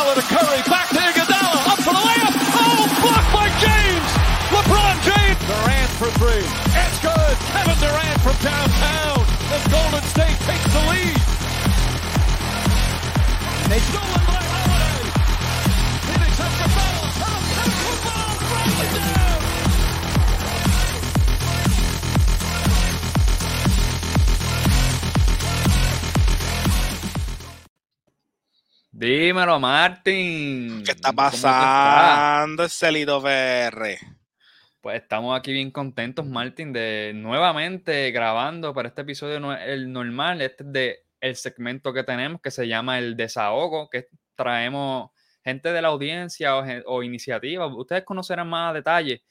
Iguodala to Curry, back to Iguodala, up for the layup. Oh, blocked by James. LeBron James. Durant for three. It's good. Kevin Durant from downtown. As Golden State takes the lead. They stolen Dímelo, Martín. ¿Qué está pasando, Celito PR? Pues estamos aquí bien contentos, Martín, de nuevamente grabando para este episodio no el normal, este es de el segmento que tenemos que se llama el desahogo, que traemos gente de la audiencia o, o iniciativas. Ustedes conocerán más detalles,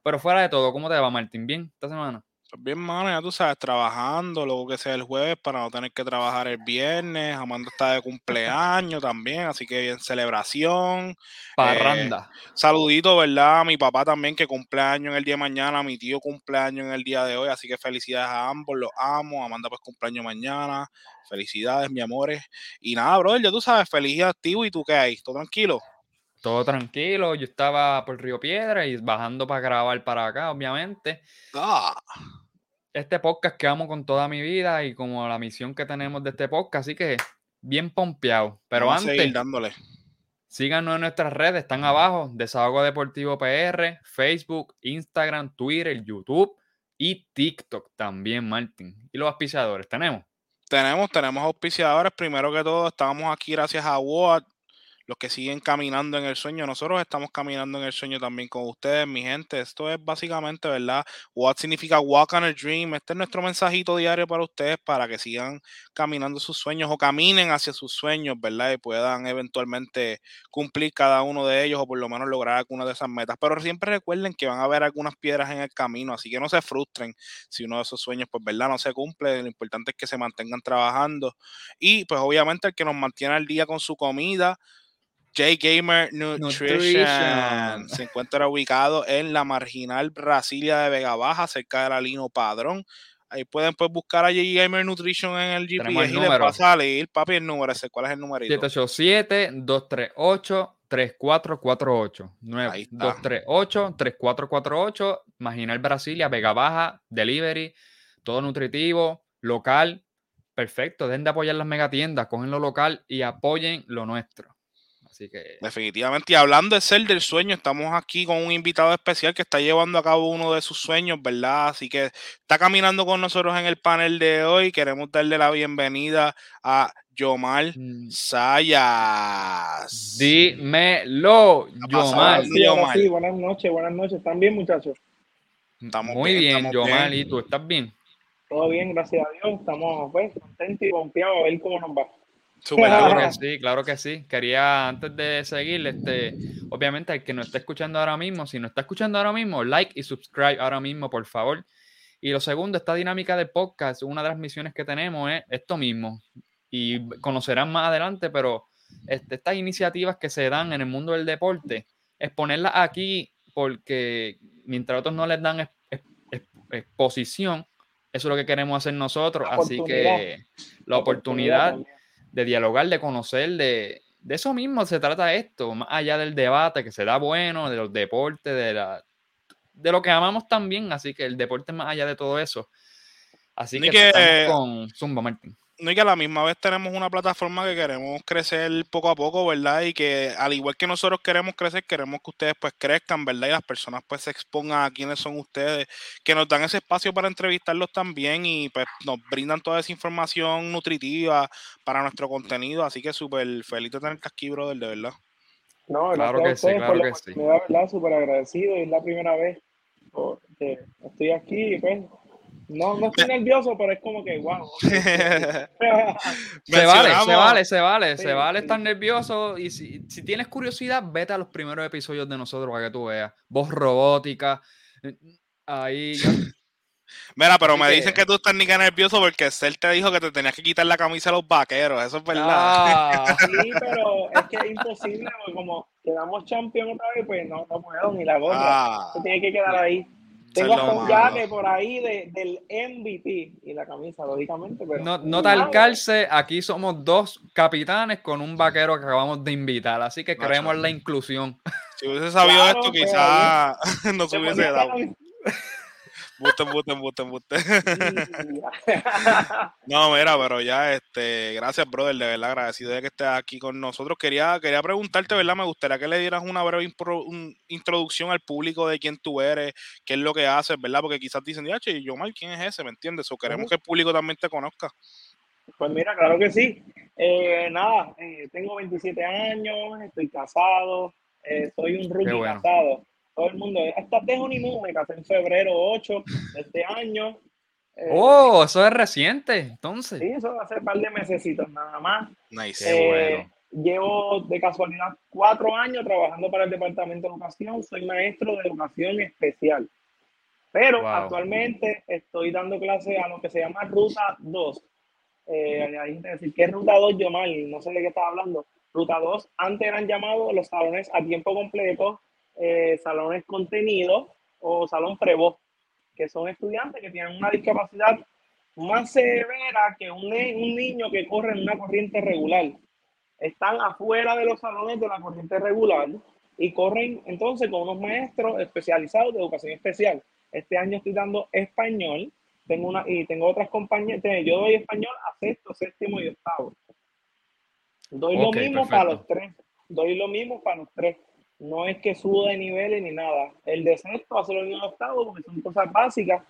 pero fuera de todo, ¿cómo te va, Martín? ¿Bien esta semana? Pues bien, mano, ya tú sabes, trabajando, luego que sea el jueves para no tener que trabajar el viernes. Amanda está de cumpleaños también, así que bien celebración. Parranda. Saludito, ¿verdad? A mi papá también que cumpleaños en el día de mañana, a mi tío cumpleaños en el día de hoy, así que felicidades a ambos, los amo. Amanda pues cumpleaños mañana. Felicidades, mi amores. Y nada, brother, ya tú sabes, feliz y activo. ¿Y tú qué hay? ¿Todo tranquilo? Todo tranquilo, yo estaba por Río Piedra y bajando para grabar para acá, obviamente. Ah, este podcast que amo con toda mi vida y como la misión que tenemos de este podcast, así que bien pompeado. Pero vamos a seguir antes, dándole. síganos en nuestras redes, están abajo, Desahogo Deportivo PR, Facebook, Instagram, Twitter, YouTube y TikTok también, Martín. Y los auspiciadores, tenemos. Tenemos, tenemos auspiciadores. Primero que todo, estamos aquí gracias a WOD, los que siguen caminando en el sueño. Nosotros estamos caminando en el sueño también con ustedes, mi gente. Esto es básicamente, ¿verdad? WOD significa Walk on a Dream. Este es nuestro mensajito diario para ustedes para que sigan caminando sus sueños o caminen hacia sus sueños, ¿verdad? Y puedan eventualmente cumplir cada uno de ellos o por lo menos lograr alguna de esas metas. Pero siempre recuerden que van a haber algunas piedras en el camino, así que no se frustren si uno de esos sueños, pues, ¿verdad? No se cumple. Lo importante es que se mantengan trabajando. Y pues obviamente el que nos mantiene al día con su comida, J Gamer Nutrition, Nutrition. se encuentra ubicado en la marginal Brasilia de Vega Baja, cerca de la Lino Padrón. Ahí pueden pues buscar a J Gamer Nutrition en el GPS el y les va a salir, papi, el número ese. ¿Cuál es el numerito? 787-238-3448. Ahí está. 238-3448. Marginal Brasilia, Vega Baja, Delivery, todo nutritivo, local. Perfecto, dejen de apoyar las megatiendas, cogen lo local y apoyen lo nuestro. Así que Definitivamente. Y hablando de ser del sueño, estamos aquí con un invitado especial que está llevando a cabo uno de sus sueños, ¿verdad? Así que está caminando con nosotros en el panel de hoy. Queremos darle la bienvenida a Yomar mm, Sayas. dímelo, Yomar. Sí, Sí, ahora Omar. sí, buenas noches, buenas noches. ¿Están bien, muchachos? Estamos Muy bien, bien, estamos Yomar. bien. ¿Y tú estás bien? Todo bien, gracias a Dios. Estamos pues, contentos y confiados a ver cómo nos va. Súper Claro que sí, claro que sí. Quería, antes de seguir, este, obviamente, el que nos está escuchando ahora mismo, si nos está escuchando ahora mismo, like y subscribe ahora mismo, por favor. Y lo segundo, esta dinámica de podcast, una de las misiones que tenemos es esto mismo. Y conocerán más adelante, pero este, estas iniciativas que se dan en el mundo del deporte, exponerlas aquí, porque mientras otros no les dan ex- ex- ex- exposición, eso es lo que queremos hacer nosotros. La Así que la oportunidad también. De dialogar, de conocer, de, de eso mismo se trata esto, más allá del debate que se da bueno, de los deportes, de, la, de lo que amamos también, así que el deporte es más allá de todo eso. Así que, que- estamos con Zumba Martín. No, y que a la misma vez tenemos una plataforma que queremos crecer poco a poco, ¿verdad? Y que al igual que nosotros queremos crecer, queremos que ustedes pues crezcan, ¿verdad? Y las personas pues se expongan a quiénes son ustedes, que nos dan ese espacio para entrevistarlos también y pues nos brindan toda esa información nutritiva para nuestro contenido. Así que súper feliz de tenerte aquí, brother, de verdad. No, Claro que sí, claro que sí. oportunidad, ¿verdad? Súper agradecido. y Es la primera vez que estoy aquí. y, Pues, no, no estoy nervioso, pero es como que, wow. Se vale, se vale, se vale, se vale sí. estar nervioso y si, si tienes curiosidad, vete a los primeros episodios de nosotros para que tú veas. Voz robótica, eh, ahí... Mira, pero me dicen que tú estás ni que nervioso porque Cel te dijo que te tenías que quitar la camisa a los vaqueros. Eso es verdad. Ah, Sí, pero es que es imposible, porque como quedamos champion otra vez, pues no, no puedo ni la gorra. Ah. Se tiene que quedar ahí. Tengo hasta un jaque por ahí de, del MVP y la camisa, lógicamente. Pero No, no tal calce, aquí somos dos capitanes con un vaquero que acabamos de invitar, así que Macho. queremos la inclusión. Si hubiese sabido Claro, esto, quizás no se Se hubiese dado. La Buste, buste, buste, buste. camisa. No, mira, pero ya, este, gracias, brother, de verdad, agradecido de que estés aquí con nosotros. Quería, quería preguntarte, ¿verdad? Me gustaría que le dieras una breve impro- un- introducción al público de quién tú eres, qué es lo que haces, ¿verdad? Porque quizás dicen, ya, che, yo mal, ¿quién es ese? ¿Me entiendes? O queremos que el público también te conozca. Pues mira, claro que sí. Eh, nada, eh, tengo 27 años, estoy casado, eh, soy un rookie bueno. casado. Todo el mundo, hasta de honeymoon, me casé en febrero 8 de este año. Eh, Oh, eso es reciente, entonces. Sí, eso ser un par de mesecitos nada más. Nice. Eh, bueno. Llevo de casualidad cuatro años trabajando para el Departamento de Educación. Soy maestro de educación especial. Pero Wow. actualmente estoy dando clases a lo que se llama Ruta 2. Eh, hay gente que dice, ¿qué es Ruta 2, yo mal? No sé de qué estás hablando. Ruta 2, antes eran llamados los salones a tiempo completo, eh, salones contenidos o salón prevo, que son estudiantes que tienen una discapacidad más severa que un, un niño que corre en una corriente regular. Están afuera de los salones de la corriente regular y corren entonces con unos maestros especializados de educación especial. Este año estoy dando español tengo una, y tengo otras compañías. Yo doy español a sexto, séptimo y octavo. Doy Ok, lo mismo perfecto. para los tres. Doy lo mismo para los tres. No es que subo de niveles ni nada. El de sexto hace lo mismo de octavo porque son cosas básicas.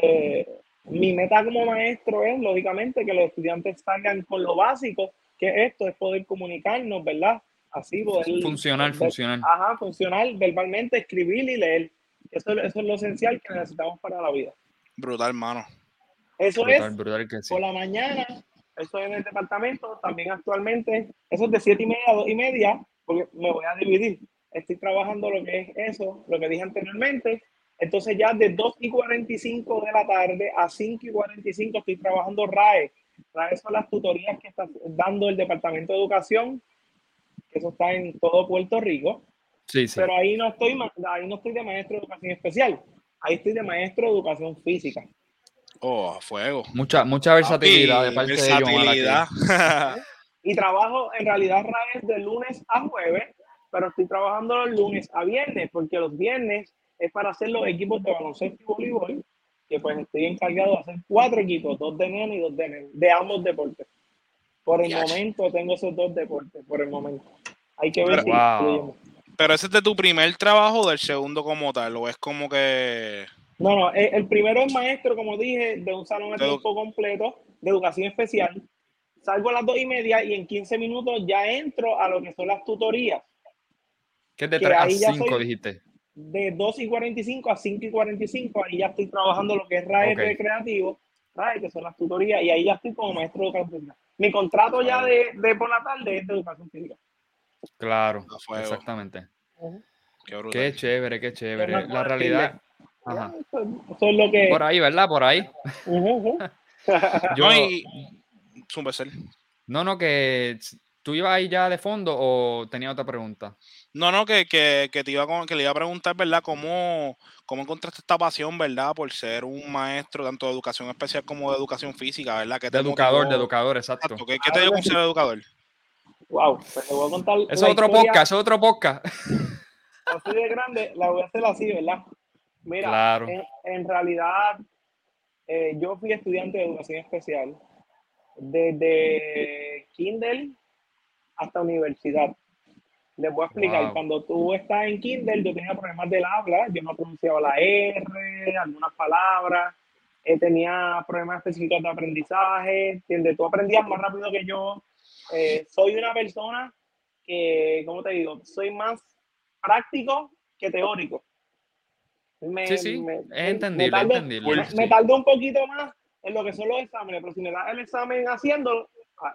Eh, mi meta como maestro es, lógicamente, que los estudiantes salgan con lo básico, que esto es poder comunicarnos, ¿verdad? Así poder... Funcional, funcional. Ajá, funcional, verbalmente, escribir y leer. Eso, eso es lo esencial que necesitamos para la vida. Brutal, hermano. Eso Brutal, es brutal que sí. por la mañana, eso es en el departamento, también actualmente, eso es de siete y media a dos y media, porque me voy a dividir. Estoy trabajando lo que es eso, lo que dije anteriormente. Entonces ya de 2 y 45 de la tarde a 5 y 45 estoy trabajando RAE. RAE son las tutorías que está dando el Departamento de Educación, que eso está en todo Puerto Rico. Sí, sí. Pero ahí no estoy, ahí no estoy de maestro de educación especial. Ahí estoy de maestro de educación física. Oh, fuego. Mucha, mucha versatilidad de Papi, parte de aquí. versatilidad. Y trabajo, en realidad, RAE de lunes a jueves, pero estoy trabajando los lunes a viernes, porque los viernes es para hacer los equipos de baloncesto y voleibol, que pues estoy encargado de hacer cuatro equipos, dos de nene y dos de nene, de ambos deportes. Por el Yach. momento tengo esos dos deportes, por el momento. Hay que ver Pero- si Wow. Pero ese es de tu primer trabajo o del segundo como tal, o es como que. No, no, el, el primero es maestro, como dije, de un salón a De tiempo completo de educación especial. Salgo a las dos y media y en 15 minutos ya entro a lo que son las tutorías. ¿Qué es de que 3 a ahí ya 5 soy- dijiste? De 2 y 45 a 5 y 45, ahí ya estoy trabajando lo que es RAE Ok. recreativo, RAE, que son las tutorías, y ahí ya estoy como maestro de educación física. Mi contrato ya de, de por la tarde es de educación física. Claro, exactamente. Qué chévere, qué chévere. La realidad. Ajá. Eso, eso es lo que... Por ahí, ¿verdad? Por ahí. Ujú, ujú. Yo, No, y- no, no, que tú ibas ahí ya de fondo o tenía otra pregunta. No, no, que, que, que te iba con- que le iba a preguntar, ¿verdad? ¿Cómo, ¿Cómo encontraste esta pasión, verdad? Por ser un maestro tanto de educación especial como de educación física, ¿verdad? ¿Qué De educador, de educador, exacto. Exacto, ¿Qué, qué te dio con ser educador? Wow, pues te voy a contar. Eso es otro historia podcast, eso es otro podcast. Así de grande, la voy a hacer así, ¿verdad? Mira, Claro. en, en realidad, eh, yo fui estudiante de educación especial desde Kindle hasta universidad. Les voy a explicar, Wow. cuando tú estás en Kindle, yo tenía problemas del habla, yo no pronunciaba la R, algunas palabras, eh, tenía problemas específicos de aprendizaje, ¿entiendes? Tú aprendías más rápido que yo. Eh, soy una persona que, ¿cómo te digo? Soy más práctico que teórico. Me- Sí, sí, me- es entendible, me entendible. me, sí. me tardo un poquito más en lo que son los exámenes, pero si me das el examen haciéndolo,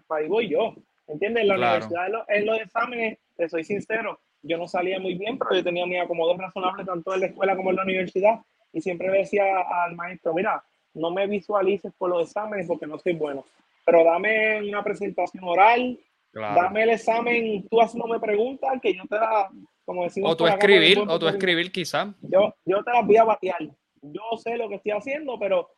para ahí voy yo. ¿Entiendes? En la Claro. universidad, en los, en los exámenes, te soy sincero, yo no salía muy bien, pero yo tenía mi acomodo razonable tanto en la escuela como en la universidad. Y siempre le decía al maestro, mira, no me visualices por los exámenes porque no soy bueno, pero dame una presentación oral, Claro. dame el examen, tú haciéndome preguntas que yo te la, como decimos O tú acá, escribir, o tú escribir quizá. yo, yo te las voy a batear. yo sé lo que estoy haciendo, pero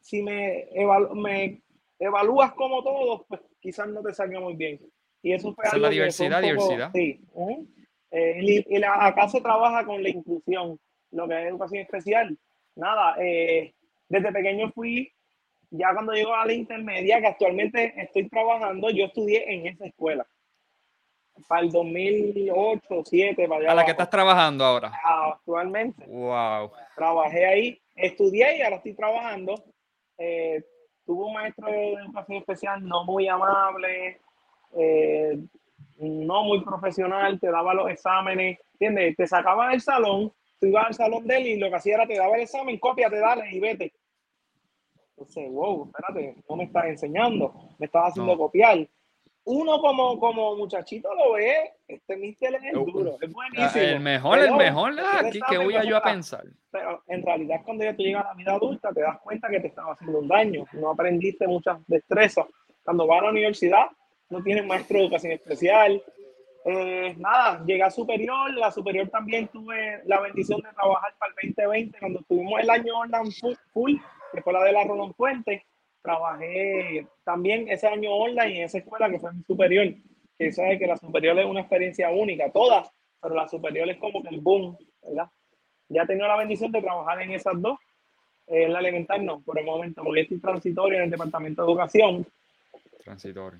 si me, me evalúas como todos, pues quizás no te salga muy bien. Y eso fue Esa es la diversidad, diversidad. Sí. Eh, y, la, acá se trabaja con la inclusión, lo que es educación especial. Nada, eh, desde pequeño fui, ya cuando llego a la intermedia, que actualmente estoy trabajando, yo estudié en esa escuela. Para el 2008, 2007, para allá. ¿A la que estás trabajando ahora? Actualmente. Wow. Trabajé ahí, estudié y ahora estoy trabajando. Eh, tuve un maestro de educación especial no muy amable, eh, no muy profesional, te daba los exámenes, ¿entiendes? Te sacaba del salón, tú ibas al salón de él y lo que hacía era te daba el examen, copia, te dale y vete. Entonces, wow, espérate, no me estás enseñando, me estás haciendo copiar. Uno como, como muchachito lo ve, este mister es el duro, es buenísimo. El mejor, el mejor, aquí que voy a yo a pensar. Pero en realidad cuando ya tú llegas a la vida adulta te das cuenta que te estaba haciendo un daño, no aprendiste muchas destrezas. Cuando vas a la universidad, no tienes maestro de educación especial. Eh, nada, llegué a superior, la superior también tuve la bendición de trabajar para el 2020, cuando tuvimos el año online full, que fue la de la Rolón Fuente, trabajé también ese año online en esa escuela que fue mi superior, que sabe que la superior es una experiencia única, todas, pero la superior es como que el boom, ¿verdad? Ya he tenido la bendición de trabajar en esas dos, en la elemental no, por el momento, porque estoy transitorio en el departamento de educación,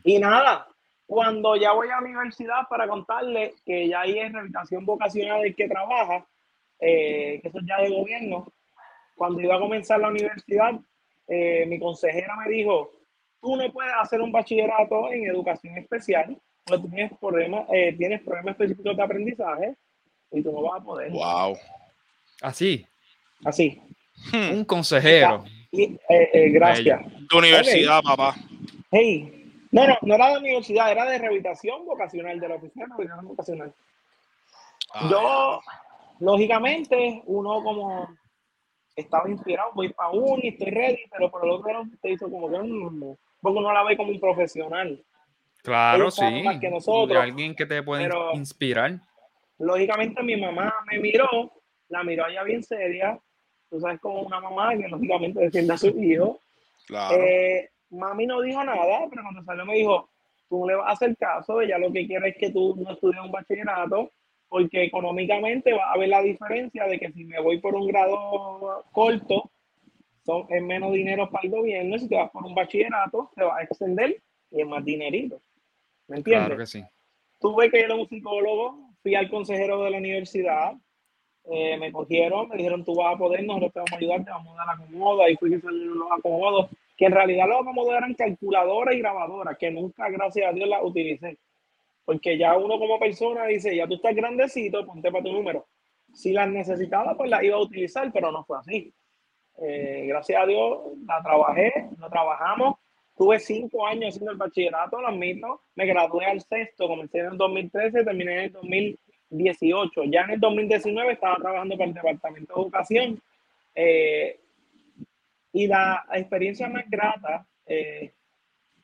y nada, cuando ya voy a la universidad para contarle que ya ahí es rehabilitación vocacional el que trabaja, eh, que eso es ya de gobierno, cuando iba a comenzar la universidad, eh, mi consejera me dijo, tú no puedes hacer un bachillerato en educación especial, porque tienes problemas, eh, tienes problemas específicos de aprendizaje y tú no vas a poder. Wow. Así. Así. Hmm. Un consejero. gracias. Tu universidad, papá. Hey, no, no, no era de universidad, era de rehabilitación vocacional, de la oficina de rehabilitación vocacional. Ah. Yo, lógicamente, uno como estaba inspirado, voy para uno y estoy ready, pero por el otro lado te hizo como que no, porque uno la ve como un profesional. Claro, sí. Que nosotros, de alguien que te puede inspirar. Lógicamente mi mamá me miró, la miró allá bien seria. Tú sabes como una mamá que lógicamente defiende a su hijo. Claro. Eh, mami no dijo nada, pero cuando salió me dijo, tú le vas a hacer caso, ella lo que quiere es que tú no estudies un bachillerato, porque económicamente va a haber la diferencia de que si me voy por un grado corto, son, es menos dinero para el gobierno, si te vas por un bachillerato, te va a extender y es más dinerito. ¿Me entiendes? Claro que sí. Tuve que ir a un psicólogo, fui al consejero de la universidad, eh, me cogieron, me dijeron, tú vas a poder, nosotros te vamos a ayudar, te vamos a dar la acomoda, y fui que los acomodos que en realidad los acomodos eran calculadoras y grabadoras, que nunca, gracias a Dios, las utilicé. Porque ya uno como persona dice, ya tú estás grandecito, ponte para tu número. Si las necesitaba, pues las iba a utilizar, pero no fue así. Eh, gracias a Dios, la trabajé, lo trabajamos. Tuve cinco años haciendo el bachillerato, lo admito. Me gradué al sexto, comencé en el 2013, terminé en el 2018. Ya en el 2019 estaba trabajando para el Departamento de Educación. Eh, y la experiencia más grata eh,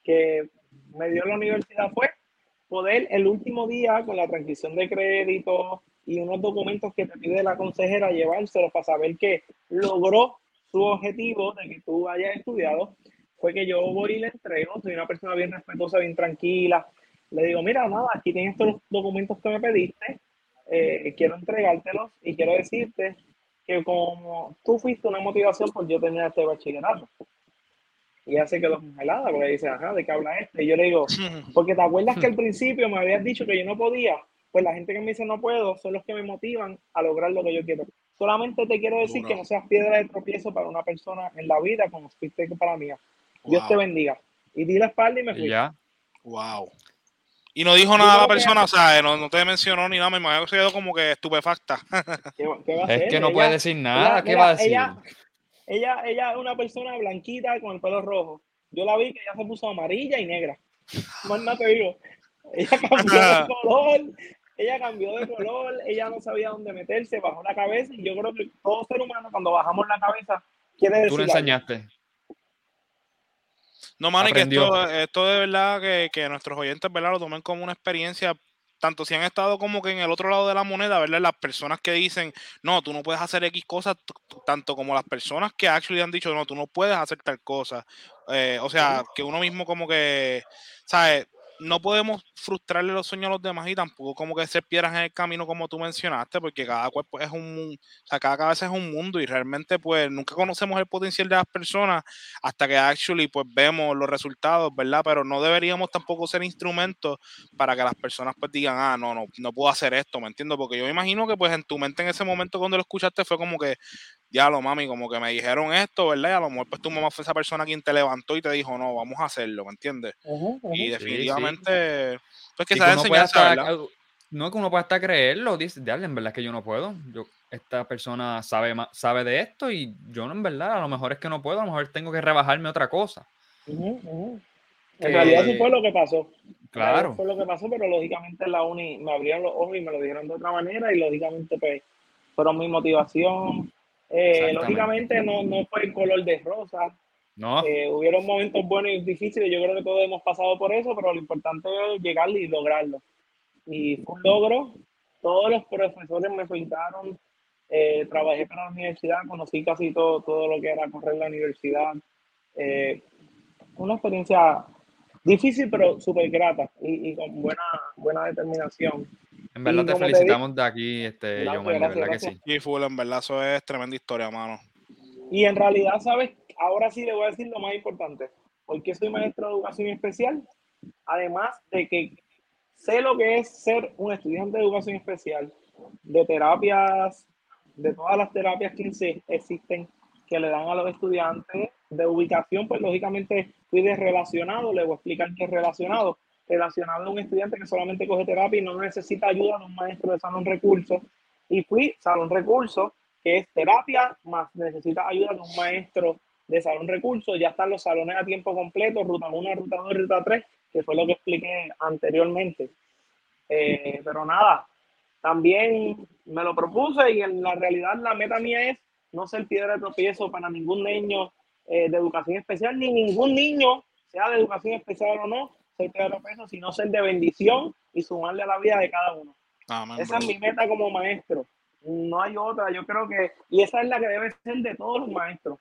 que me dio la universidad fue poder el último día con la transcripción de crédito y unos documentos que te pide la consejera llevárselos para saber que logró su objetivo de que tú hayas estudiado, fue que yo voy y le entrego, soy una persona bien respetuosa, bien tranquila, le digo, mira, nada, aquí tienes estos documentos que me pediste, eh, quiero entregártelos y quiero decirte que como tú fuiste una motivación por yo tener este bachillerato. Y ella se quedó congelada porque dice, ajá, ¿de qué habla este? Y yo le digo, porque te acuerdas que al principio me habías dicho que yo no podía. Pues la gente que me dice no puedo son los que me motivan a lograr lo que yo quiero. Solamente te quiero decir que no seas piedra de tropiezo para una persona en la vida como fuiste para mí. Dios te bendiga. Y di la espalda y me fui. Ya. Wow. Y no dijo nada a la persona, o sea, no, no, te mencionó ni nada, me imagino que se quedó como que estupefacta. ¿Qué, qué va a hacer? Es que no puede decir nada, ¿qué va a decir? Ella, ella, ella, es una persona blanquita con el pelo rojo. Yo la vi que ella se puso amarilla y negra. Más nada te digo. Ella cambió de color, ella cambió de color, ella no sabía dónde meterse, bajó la cabeza y yo creo que todo ser humano cuando bajamos la cabeza quiere decir... Tú le enseñaste. No, mano, que esto, esto de verdad que, que, nuestros oyentes, ¿verdad? Lo tomen como una experiencia tanto si han estado como que en el otro lado de la moneda, ¿verdad? Las personas que dicen, no, tú no puedes hacer X cosas, tanto como las personas que actually han dicho, no, tú no puedes hacer tal cosa. Eh, o sea, que uno mismo como que, ¿sabes? No podemos frustrarle los sueños a los demás y tampoco como que ser piedras en el camino como tú mencionaste, porque cada cuerpo es un, o sea, cada cabeza es un mundo y realmente pues nunca conocemos el potencial de las personas hasta que actually pues vemos los resultados, ¿verdad? Pero no deberíamos tampoco ser instrumentos para que las personas pues digan, ah, no, no, no puedo hacer esto, ¿me entiendo? Porque yo me imagino que pues en tu mente en ese momento cuando lo escuchaste fue como que, ya lo mami, como que me dijeron esto, ¿verdad? Y a lo mejor pues tu mamá fue esa persona quien te levantó y te dijo, no, vamos a hacerlo, ¿me entiendes? Y definitivamente, pues que se no, no es que uno pueda hasta creerlo, dice, dale, en verdad es que yo no puedo. Yo, esta persona sabe, sabe de esto y yo no, en verdad, a lo mejor es que no puedo, a lo mejor tengo que rebajarme otra cosa. En realidad sí fue lo que pasó. Claro. Fue lo que pasó, pero lógicamente la uni me abrieron los ojos y me lo dijeron de otra manera y lógicamente pues fueron mi motivación, eh, lógicamente no, no fue el color de rosa. No. Eh, hubieron momentos buenos y difíciles, yo creo que todos hemos pasado por eso, pero lo importante es llegar y lograrlo. Y fue un logro. Todos los profesores me felicitaron. Eh, trabajé para la universidad, conocí casi todo, todo lo que era correr la universidad. una experiencia difícil, pero súper grata y, y, con buena, buena determinación. En verdad te felicitamos de aquí, este, de verdad que sí. Y full, en verdad, eso es tremenda historia, mano. Y en realidad, ¿sabes? Ahora sí le voy a decir lo más importante. Porque soy maestro de educación especial, además de que sé lo que es ser un estudiante de educación especial, de terapias, de todas las terapias que existen, que le dan a los estudiantes, de ubicación, pues lógicamente fui de relacionado, le voy a explicar qué es relacionado, relacionado a un estudiante que solamente coge terapia y no necesita ayuda de un maestro de salón recursos. Y fui salón recursos, que es terapia, más necesita ayuda de un maestro de salón recursos. Ya están los salones a tiempo completo, ruta 1, ruta 2, ruta 3, que fue lo que expliqué anteriormente. Eh, pero nada, también me lo propuse y en la realidad la meta mía es no ser piedra de tropiezo para ningún niño eh, de educación especial, ni ningún niño, sea de educación especial o no, ser peso, sino ser de bendición y sumarle a la vida de cada uno. esa es mi meta como maestro. No hay otra. Yo creo que, y esa es la que debe ser de todos los maestros.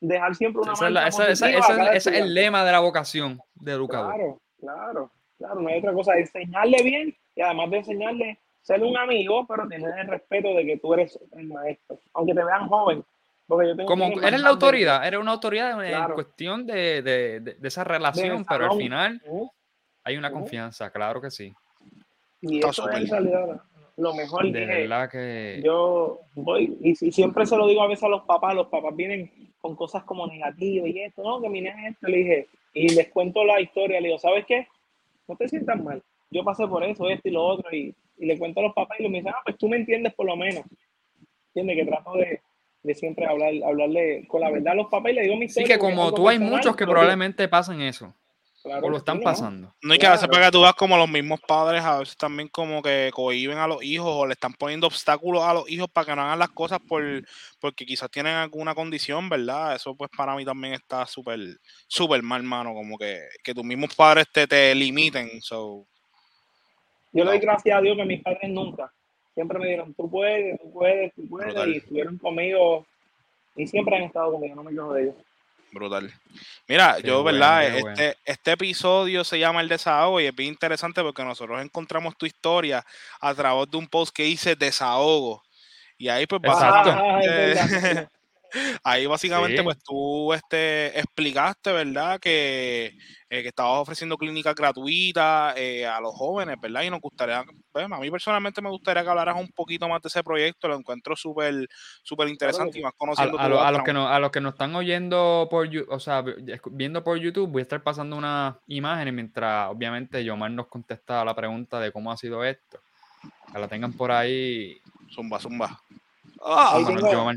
Dejar siempre una esa, ese es el lema de la vocación de educador. Claro, claro, claro. No hay otra cosa. Enseñarle bien y además de enseñarle, ser un amigo, pero tener el respeto de que tú eres el maestro. Aunque te vean joven, como eres la autoridad, eres una autoridad en cuestión de, de, de, esa relación, pero al final hay una confianza, claro que sí. Y eso es en realidad lo mejor de que, verdad que yo voy y, siempre se lo digo a veces a los papás, los papás vienen con cosas como negativas y esto, no, que mi nene esto, le dije, y les cuento la historia, le digo, ¿sabes qué? No te sientas mal, yo pasé por eso, esto y lo otro, y, y le cuento a los papás y me dicen, ah, pues tú me entiendes por lo menos, entiendes que trato de, de siempre hablar, hablarle con la verdad a los papás y le digo mi historia. Sí, que como tú hay muchos que probablemente pasan eso o lo están pasando. No hay que a veces para que tú vas como los mismos padres, a veces también como que cohiben a los hijos o le están poniendo obstáculos a los hijos para que no hagan las cosas por porque quizás tienen alguna condición, ¿verdad? Eso pues para mí también está súper, súper mal, mano, como que, que tus mismos padres te, te limiten. So. Yo le doy gracias a Dios que mis padres nunca, siempre me dijeron, tú puedes, tú puedes, tú puedes, y estuvieron conmigo y siempre han estado conmigo, no me quejo de ellos. Brutal. Mira, yo, ¿verdad? Este, este episodio se llama El Desahogo y es bien interesante porque nosotros encontramos tu historia a través de un post que hice Desahogo. Y ahí pues básicamente, ahí básicamente pues tú este, explicaste, ¿verdad? Que eh, que estabas ofreciendo clínicas gratuitas eh, a los jóvenes, ¿verdad? Y nos gustaría, bueno, a mí personalmente me gustaría que hablaras un poquito más de ese proyecto, lo encuentro súper súper interesante y más conociendo. A, a, los que no, a los que nos están oyendo por, o sea, viendo por YouTube, voy a estar pasando unas imágenes mientras, obviamente, Yomar nos contesta la pregunta de cómo ha sido esto. Que la tengan por ahí. Zumba, zumba. Ah, tengo,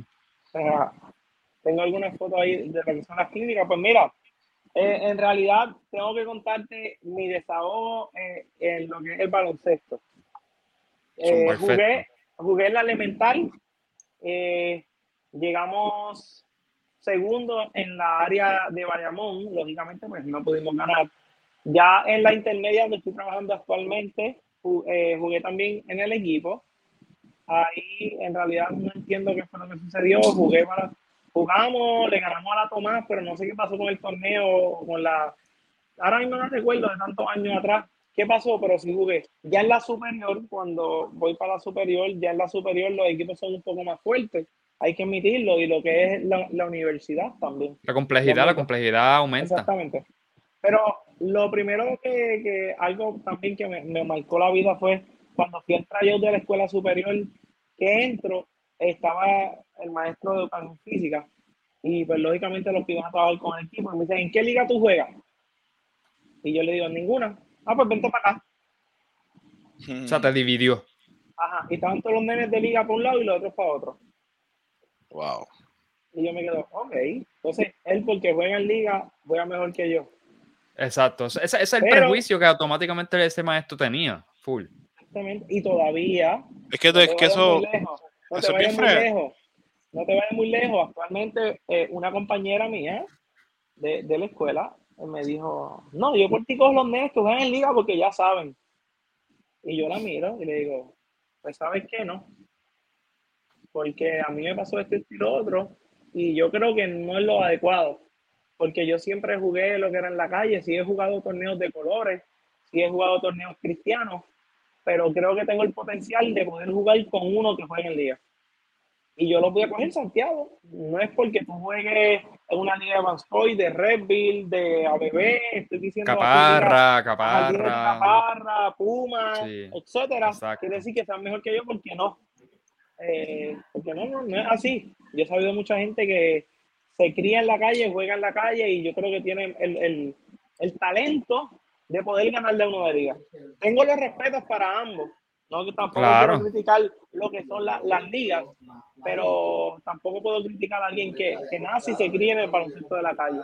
tengo algunas fotos ahí de lo que son las clínicas. Pues mira, eh, en realidad, tengo que contarte mi desahogo eh, en lo que es el baloncesto. Eh, jugué, jugué en la elemental. llegamos segundo en la área de Bayamón. Lógicamente, pues no pudimos ganar. Ya en la intermedia donde estoy trabajando actualmente, jugué también en el equipo. Ahí en realidad no entiendo qué fue lo que sucedió. Jugué para, jugamos, le ganamos a la Tomás, pero no sé qué pasó con el torneo, con la... Ahora mismo no recuerdo de tantos años atrás qué pasó, pero sí jugué. Ya en la superior, cuando voy para la superior, ya en la superior los equipos son un poco más fuertes. Hay que admitirlo y lo que es la, la universidad también. La complejidad, la complejidad aumenta. Exactamente. Pero lo primero que, que algo también que me, me, marcó la vida fue cuando fui al tryout de la escuela superior, que entro, estaba el maestro de educación física y pues lógicamente los pibes a trabajar con el equipo y me dicen, ¿en qué liga tú juegas? Y yo le digo, ninguna. Ah, pues vente para acá. O sea, te dividió. Ajá, y estaban todos los nenes de liga por un lado y los otros para otro. Wow. Y yo me quedo, ok. Entonces, él porque juega en liga, juega mejor que yo. Exacto. Ese, ese es el Pero- prejuicio que automáticamente ese maestro tenía. Full. Exactamente. Y todavía Es que, No es que eso, lejos, No eso te vayas muy lejos. No te vayas muy lejos. Actualmente, eh, una compañera mía de, de la escuela eh, me dijo: No, yo por ti cojo los nenes que juegan en liga porque ya saben. Y yo la miro y le digo: Pues, ¿sabes qué? No. Porque a mí me pasó este y lo otro. Y yo creo que no es lo adecuado. Porque yo siempre jugué lo que era en la calle. Sí he jugado torneos de colores. Sí he jugado torneos cristianos pero creo que tengo el potencial de poder jugar con uno que juegue en liga. Y yo lo voy a coger Santiago. No es porque tú juegues en una liga de Vanscoy, de Redville, de ABB, estoy diciendo Caparra, caparra. Caparra, Puma, Sí, etcétera. exacto. Quiere decir que sean mejor que yo porque no. Eh, porque no, no, no es así. Yo he sabido mucha gente que se cría en la calle, juega en la calle y yo creo que tiene el, el, el talento de poder ganarle a uno de liga. Tengo los respetos para ambos. No que tampoco Claro. quiero criticar lo que son la- las ligas, pero tampoco puedo criticar a alguien que, que nace y se cría en el baloncesto de la calle.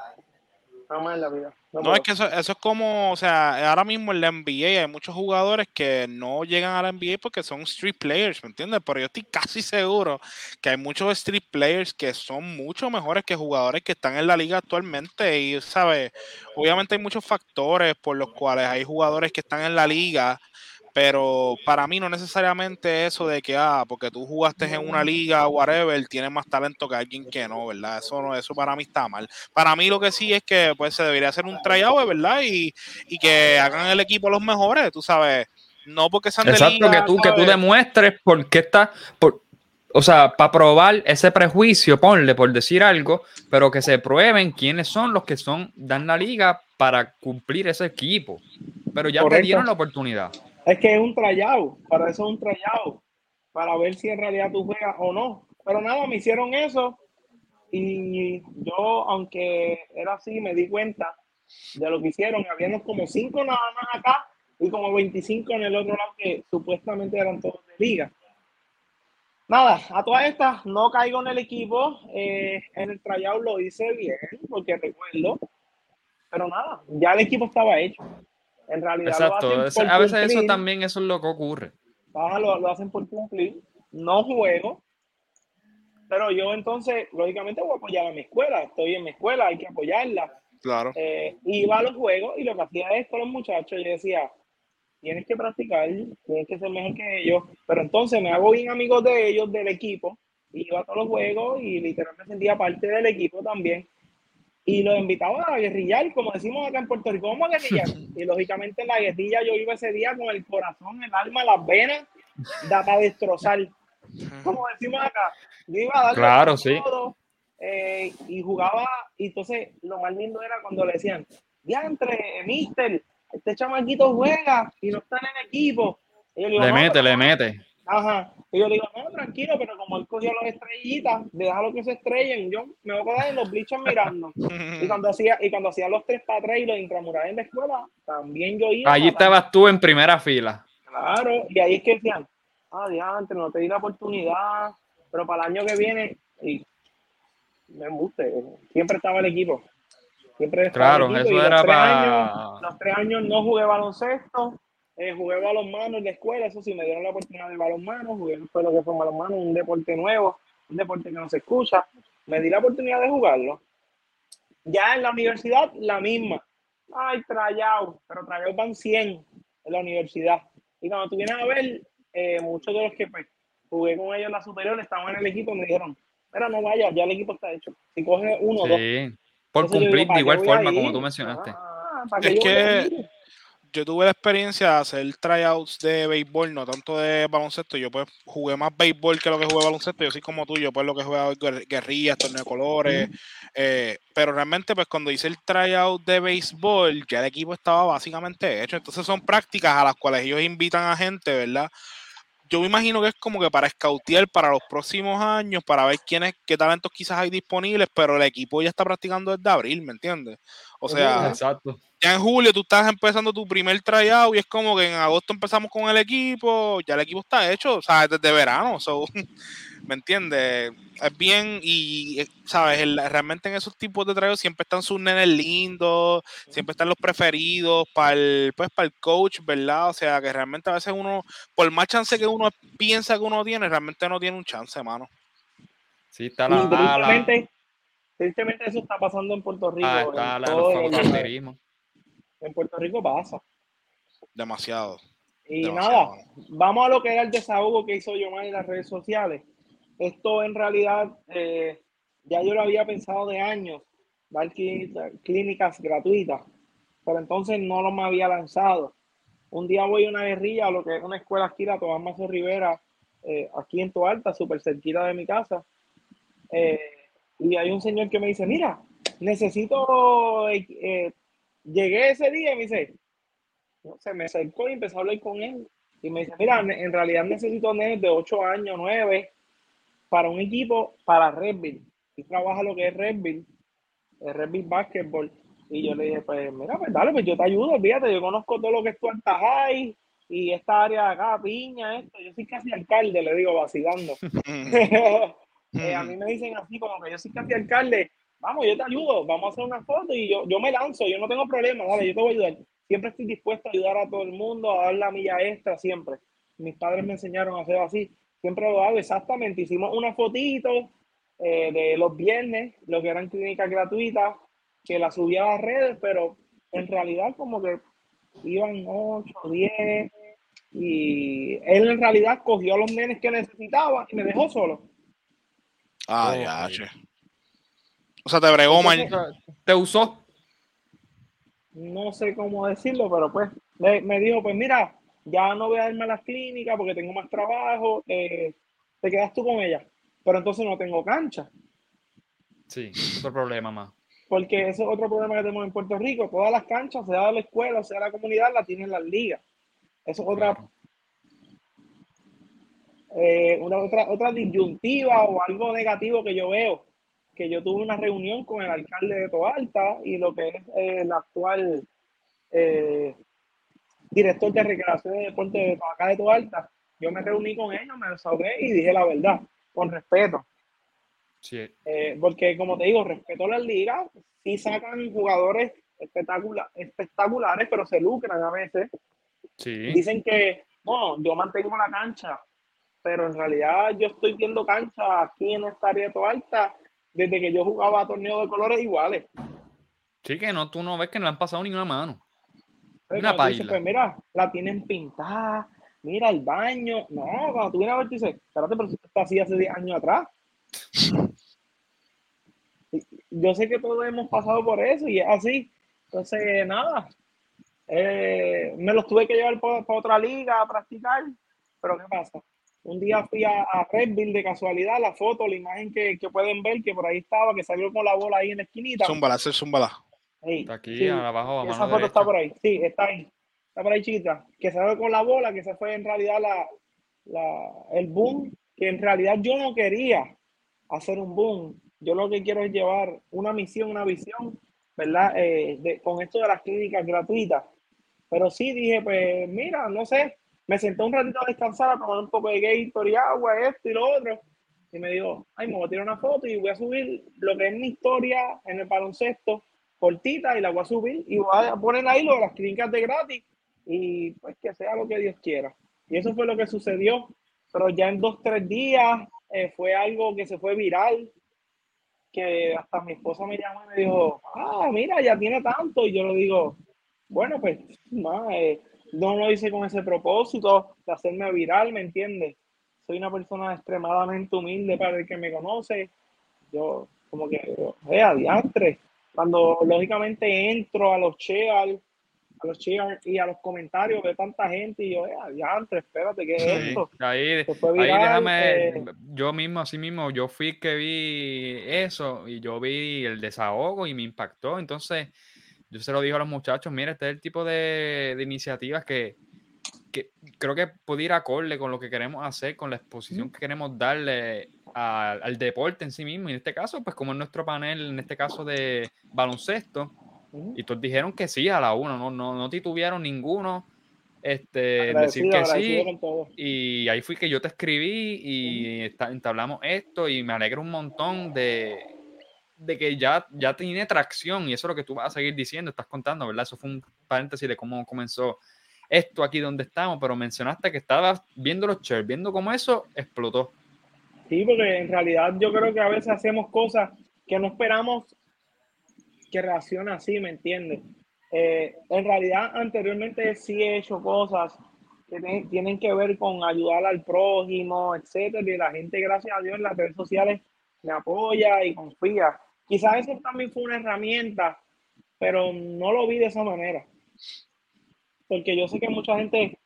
Jamás en la vida. No, puedo. es que eso, eso es como, o sea, ahora mismo en la NBA hay muchos jugadores que no llegan a la NBA porque son street players, ¿me entiendes? Pero yo estoy casi seguro que hay muchos street players que son mucho mejores que jugadores que están en la liga actualmente y, ¿sabes? Obviamente hay muchos factores por los cuales hay jugadores que están en la liga, pero para mí no necesariamente eso de que, ah, porque tú jugaste en una liga, whatever, tienes más talento que alguien que no, ¿verdad? Eso no, eso para mí está mal. Para mí lo que sí es que pues se debería hacer un tryout, ¿verdad? Y, y que hagan el equipo los mejores, tú sabes. No porque sean de Exacto, liga, que tú, que tú ¿sabes? demuestres por qué está. Por, o sea, para probar ese prejuicio, ponle por decir algo, pero que se prueben quiénes son los que son, dan la liga para cumplir ese equipo. Pero ya te Correcto. dieron la oportunidad. Es que es un tryout, para eso es un tryout, para ver si en realidad tú juegas o no. Pero nada, me hicieron eso y yo, aunque era así, me di cuenta de lo que hicieron. Habíamos como cinco nada más acá y como 25 en el otro lado que supuestamente eran todos de liga. Nada, a todas estas no caigo en el equipo. eh, en el tryout lo hice bien, porque recuerdo. Pero nada, ya el equipo estaba hecho. En realidad lo Exacto. hacen ese- por a veces eso también eso es lo que ocurre. Ajá, lo, lo hacen por cumplir. No juego. Pero yo entonces, lógicamente, voy a apoyar a mi escuela. Estoy en mi escuela, hay que apoyarla. Claro. Eh, iba a los juegos y lo que hacía es con los muchachos, yo decía, tienes que practicar, tienes que ser mejor que ellos. Pero entonces me hago bien amigos de ellos, del equipo. y Iba a todos los juegos y literalmente me sentía parte del equipo también. Y los invitaba a guerrillar, como decimos acá en Puerto Rico, vamos a guerrillar. Y lógicamente en la guerrilla yo iba ese día con el corazón, el alma, las venas, da para destrozar. Como decimos acá, yo iba a darle Claro, sí. todo, eh, y jugaba, y entonces lo más lindo era cuando le decían, diantre, mister, este chamaquito juega y no está en el equipo. Y yo digo, Le "No, mete, le no". mete. Ajá. Y yo le digo, no, tranquilo, pero como él cogió las estrellitas, déjalo que se estrellen, yo me voy a quedar en los bleachers mirando. Y cuando hacía, y cuando hacía los tres para tres y los intramurales en la escuela, también yo iba. Allí estabas tú en primera fila. Claro, y ahí es que decían, ah, diantre, no te di la oportunidad, pero para el año que viene, y me embuste, siempre estaba el equipo. Siempre estaba Claro, el equipo, eso y los era tres para- años- los tres años no jugué baloncesto, eh, jugué balonmano en la escuela, eso sí, me dieron la oportunidad de balonmano, jugué fue lo que fue balonmano, un deporte nuevo, un deporte que no se escucha, me di la oportunidad de jugarlo. Ya en la universidad, la misma. Ay, tryout, pero tryout van 100 en la universidad. Y cuando tú vienes a ver, eh, muchos de los que pues, jugué con ellos en la superior estaban en el equipo y me dijeron, mira, no vaya, ya el equipo está hecho. Si coge uno o dos. Sí, por Entonces yo cumplir digo, ¿para de igual forma como tú mencionaste. Ah, ¿para Es que-? Yo tuve la experiencia de hacer tryouts de béisbol, no tanto de baloncesto. Yo pues jugué más béisbol que lo que jugué baloncesto. Yo soy como tú, yo pues lo que jugué guer- guerrillas, torneo de colores. eh, pero realmente pues cuando hice el tryout de béisbol, ya el equipo estaba básicamente hecho. Entonces son prácticas a las cuales ellos invitan a gente, ¿verdad? Yo me imagino que es como que para scoutear para los próximos años, para ver quiénes, qué talentos quizás hay disponibles, pero el equipo ya está practicando desde abril, ¿me entiendes? O sea, Exacto. ya en julio tú estás empezando tu primer tryout y es como que en agosto empezamos con el equipo, ya el equipo está hecho, o sea, desde verano, so, ¿me entiendes? Es bien y, ¿sabes? El- realmente en esos tipos de tryouts siempre están sus nenes lindos, siempre están los preferidos para el, pues, para el coach, ¿verdad? O sea, que realmente a veces uno, por más chance que uno piensa que uno tiene, realmente no tiene un chance, mano. Sí, está la, la, tristemente, tristemente eso está pasando en Puerto Rico. ah, en está la, el- fautanderismo. en Puerto Rico pasa. Demasiado. Y Demasiado. nada, vamos a lo que era el desahogo que hizo yo en las redes sociales. Esto en realidad eh, ya yo lo había pensado de años, dar clí- clínicas gratuitas, pero entonces no lo me había lanzado. Un día voy a una guerrilla, a lo que es una escuela aquí, la Tomás Mazo Rivera, eh, aquí en Toalta, súper cerquita de mi casa. Eh, y hay un señor que me dice, mira, necesito, llegué ese día y me dice, se me acercó y empezó a hablar con él. Y me dice, mira, en realidad necesito nenes de 8 años, 9, para un equipo para Redville. Y trabaja lo que es Redville, el Redville Basketball. Y yo le dije, pues mira, pues dale, pues yo te ayudo, olvídate, yo conozco todo lo que es tu High y esta área de acá, Piña, esto. Yo soy casi alcalde, le digo, vacilando. Eh, a mí me dicen así, como que yo soy casi alcalde, vamos, yo te ayudo, vamos a hacer una foto y yo, yo me lanzo, yo no tengo problema, dale, yo te voy a ayudar. Siempre estoy dispuesto a ayudar a todo el mundo, a dar la milla extra, siempre. Mis padres me enseñaron a hacer así, siempre lo hago exactamente. Hicimos una fotito eh, de los viernes, lo que eran clínicas gratuitas, que la subía a las redes, pero en realidad como que iban 8, 10, y él en realidad cogió a los nenes que necesitaba y me dejó solo. Ay, Oh, ya, sí. che. O sea, te bregó, man. Te usó. no sé cómo decirlo, pero pues me, me dijo, pues mira, ya no voy a irme a las clínicas porque tengo más trabajo, eh, te quedas tú con ella, pero entonces no tengo cancha, Sí, otro problema más. porque ese es otro problema que tenemos en Puerto Rico, todas las canchas, sea de la escuela, sea de la comunidad, la tienen las ligas. Eso es otra, Claro. eh, una, otra, otra disyuntiva o algo negativo que yo veo, que yo tuve una reunión con el alcalde de Toalta y lo que es eh, el actual eh, director de recreación y deporte de acá de Toalta. Yo me reuní con ellos, me desahogué y dije la verdad, con respeto. Sí, Eh, porque como te digo, respeto las ligas, sí sacan jugadores espectacula- espectaculares, pero se lucran a veces. sí. Dicen que, no, yo mantengo la cancha, pero en realidad yo estoy viendo cancha aquí en esta área de Toalta desde que yo jugaba torneos de colores iguales. Sí, que no, tú no ves que no le han pasado ni una mano. Una dices, paila. pues mira, la tienen pintada, mira el baño. No, cuando tú vienes a ver, tú dices, espérate, pero está así hace 10 años atrás. Yo sé que todos hemos pasado por eso y es así. Entonces, nada, eh, me los tuve que llevar para otra liga a practicar, pero ¿qué pasa? Un día fui a, a Redville de casualidad, la foto, la imagen que, que pueden ver, que por ahí estaba, que salió con la bola ahí en la esquinita. Zúmbala, hacer zúmbala. Está aquí, sí. abajo, a Esa foto está derecha. por ahí, sí, está ahí. Está por ahí chiquita. Que se ve con la bola, que se fue en realidad la, la, el boom, que en realidad yo no quería hacer un boom. Yo lo que quiero es llevar una misión, una visión, ¿verdad? Eh, de- con esto de las clínicas gratuitas. Pero sí dije, pues mira, no sé, me senté un ratito a descansar, a tomar un poco de Gatorade y agua, esto y lo otro. Y me dijo, ay, me voy a tirar una foto y voy a subir lo que es mi historia en el baloncesto cortita y la voy a subir y voy a poner ahí lo de las clínicas de gratis y pues que sea lo que Dios quiera. Y eso fue lo que sucedió, pero ya en dos, tres días eh, fue algo que se fue viral, que hasta mi esposa me llamó y me dijo, ah, mira, ya tiene tanto, y yo le digo, bueno, pues, eh, no lo hice con ese propósito de hacerme viral, ¿me entiendes? Soy una persona extremadamente humilde para el que me conoce. Yo, como que, eh, adiantre. Cuando lógicamente entro a los cheers, a los cheers y a los comentarios de tanta gente y yo, eh, adiantre, espérate, ¿qué es esto? Ahí, ahí déjame, eh, yo mismo, así mismo, yo fui que vi eso y yo vi el desahogo y me impactó. Entonces, yo se lo digo a los muchachos, mira, este es el tipo de, iniciativas que, creo que puede ir acorde con lo que queremos hacer, con la exposición que queremos darle al deporte en sí mismo. Y en este caso, pues como en nuestro panel, en este caso de baloncesto, y todos dijeron que sí a la uno, no, no, no titubearon ninguno. Este, decir que sí. Y ahí fui que yo te escribí y entablamos esto y me alegro un montón de, de que ya, ya tiene tracción y eso es lo que tú vas a seguir diciendo, estás contando, ¿verdad? Eso fue un paréntesis de cómo comenzó esto aquí donde estamos, pero mencionaste que estabas viendo los shares, viendo cómo eso explotó. Sí, porque en realidad yo creo que a veces hacemos cosas que no esperamos que reaccione así, ¿me entiendes? Eh, en realidad anteriormente sí he hecho cosas que tienen que ver con ayudar al prójimo, etcétera, y la gente, gracias a Dios, en las redes sociales me apoya y confía. Quizás eso también fue una herramienta, pero no lo vi de esa manera. Porque yo sé que mucha gente,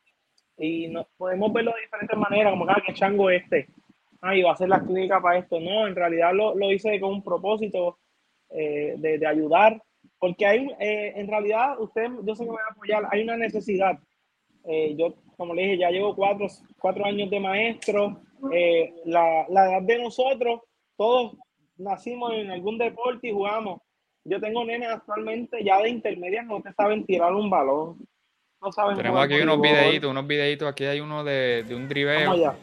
y no, podemos verlo de diferentes maneras, como ah, que chango este, ah, va a hacer la clínica para esto. No, en realidad lo, lo hice con un propósito eh, de, de, ayudar, porque hay, eh, en realidad, usted, yo sé que me va a apoyar, hay una necesidad. Eh, yo, como le dije, ya llevo cuatro, cuatro años de maestro. la, la edad de nosotros, todos nacimos en algún deporte y jugamos. Yo tengo nenes actualmente ya de intermedias, no te saben tirar un balón. No saben Tenemos aquí unos videitos, unos videitos. Aquí hay uno de, de un driveo.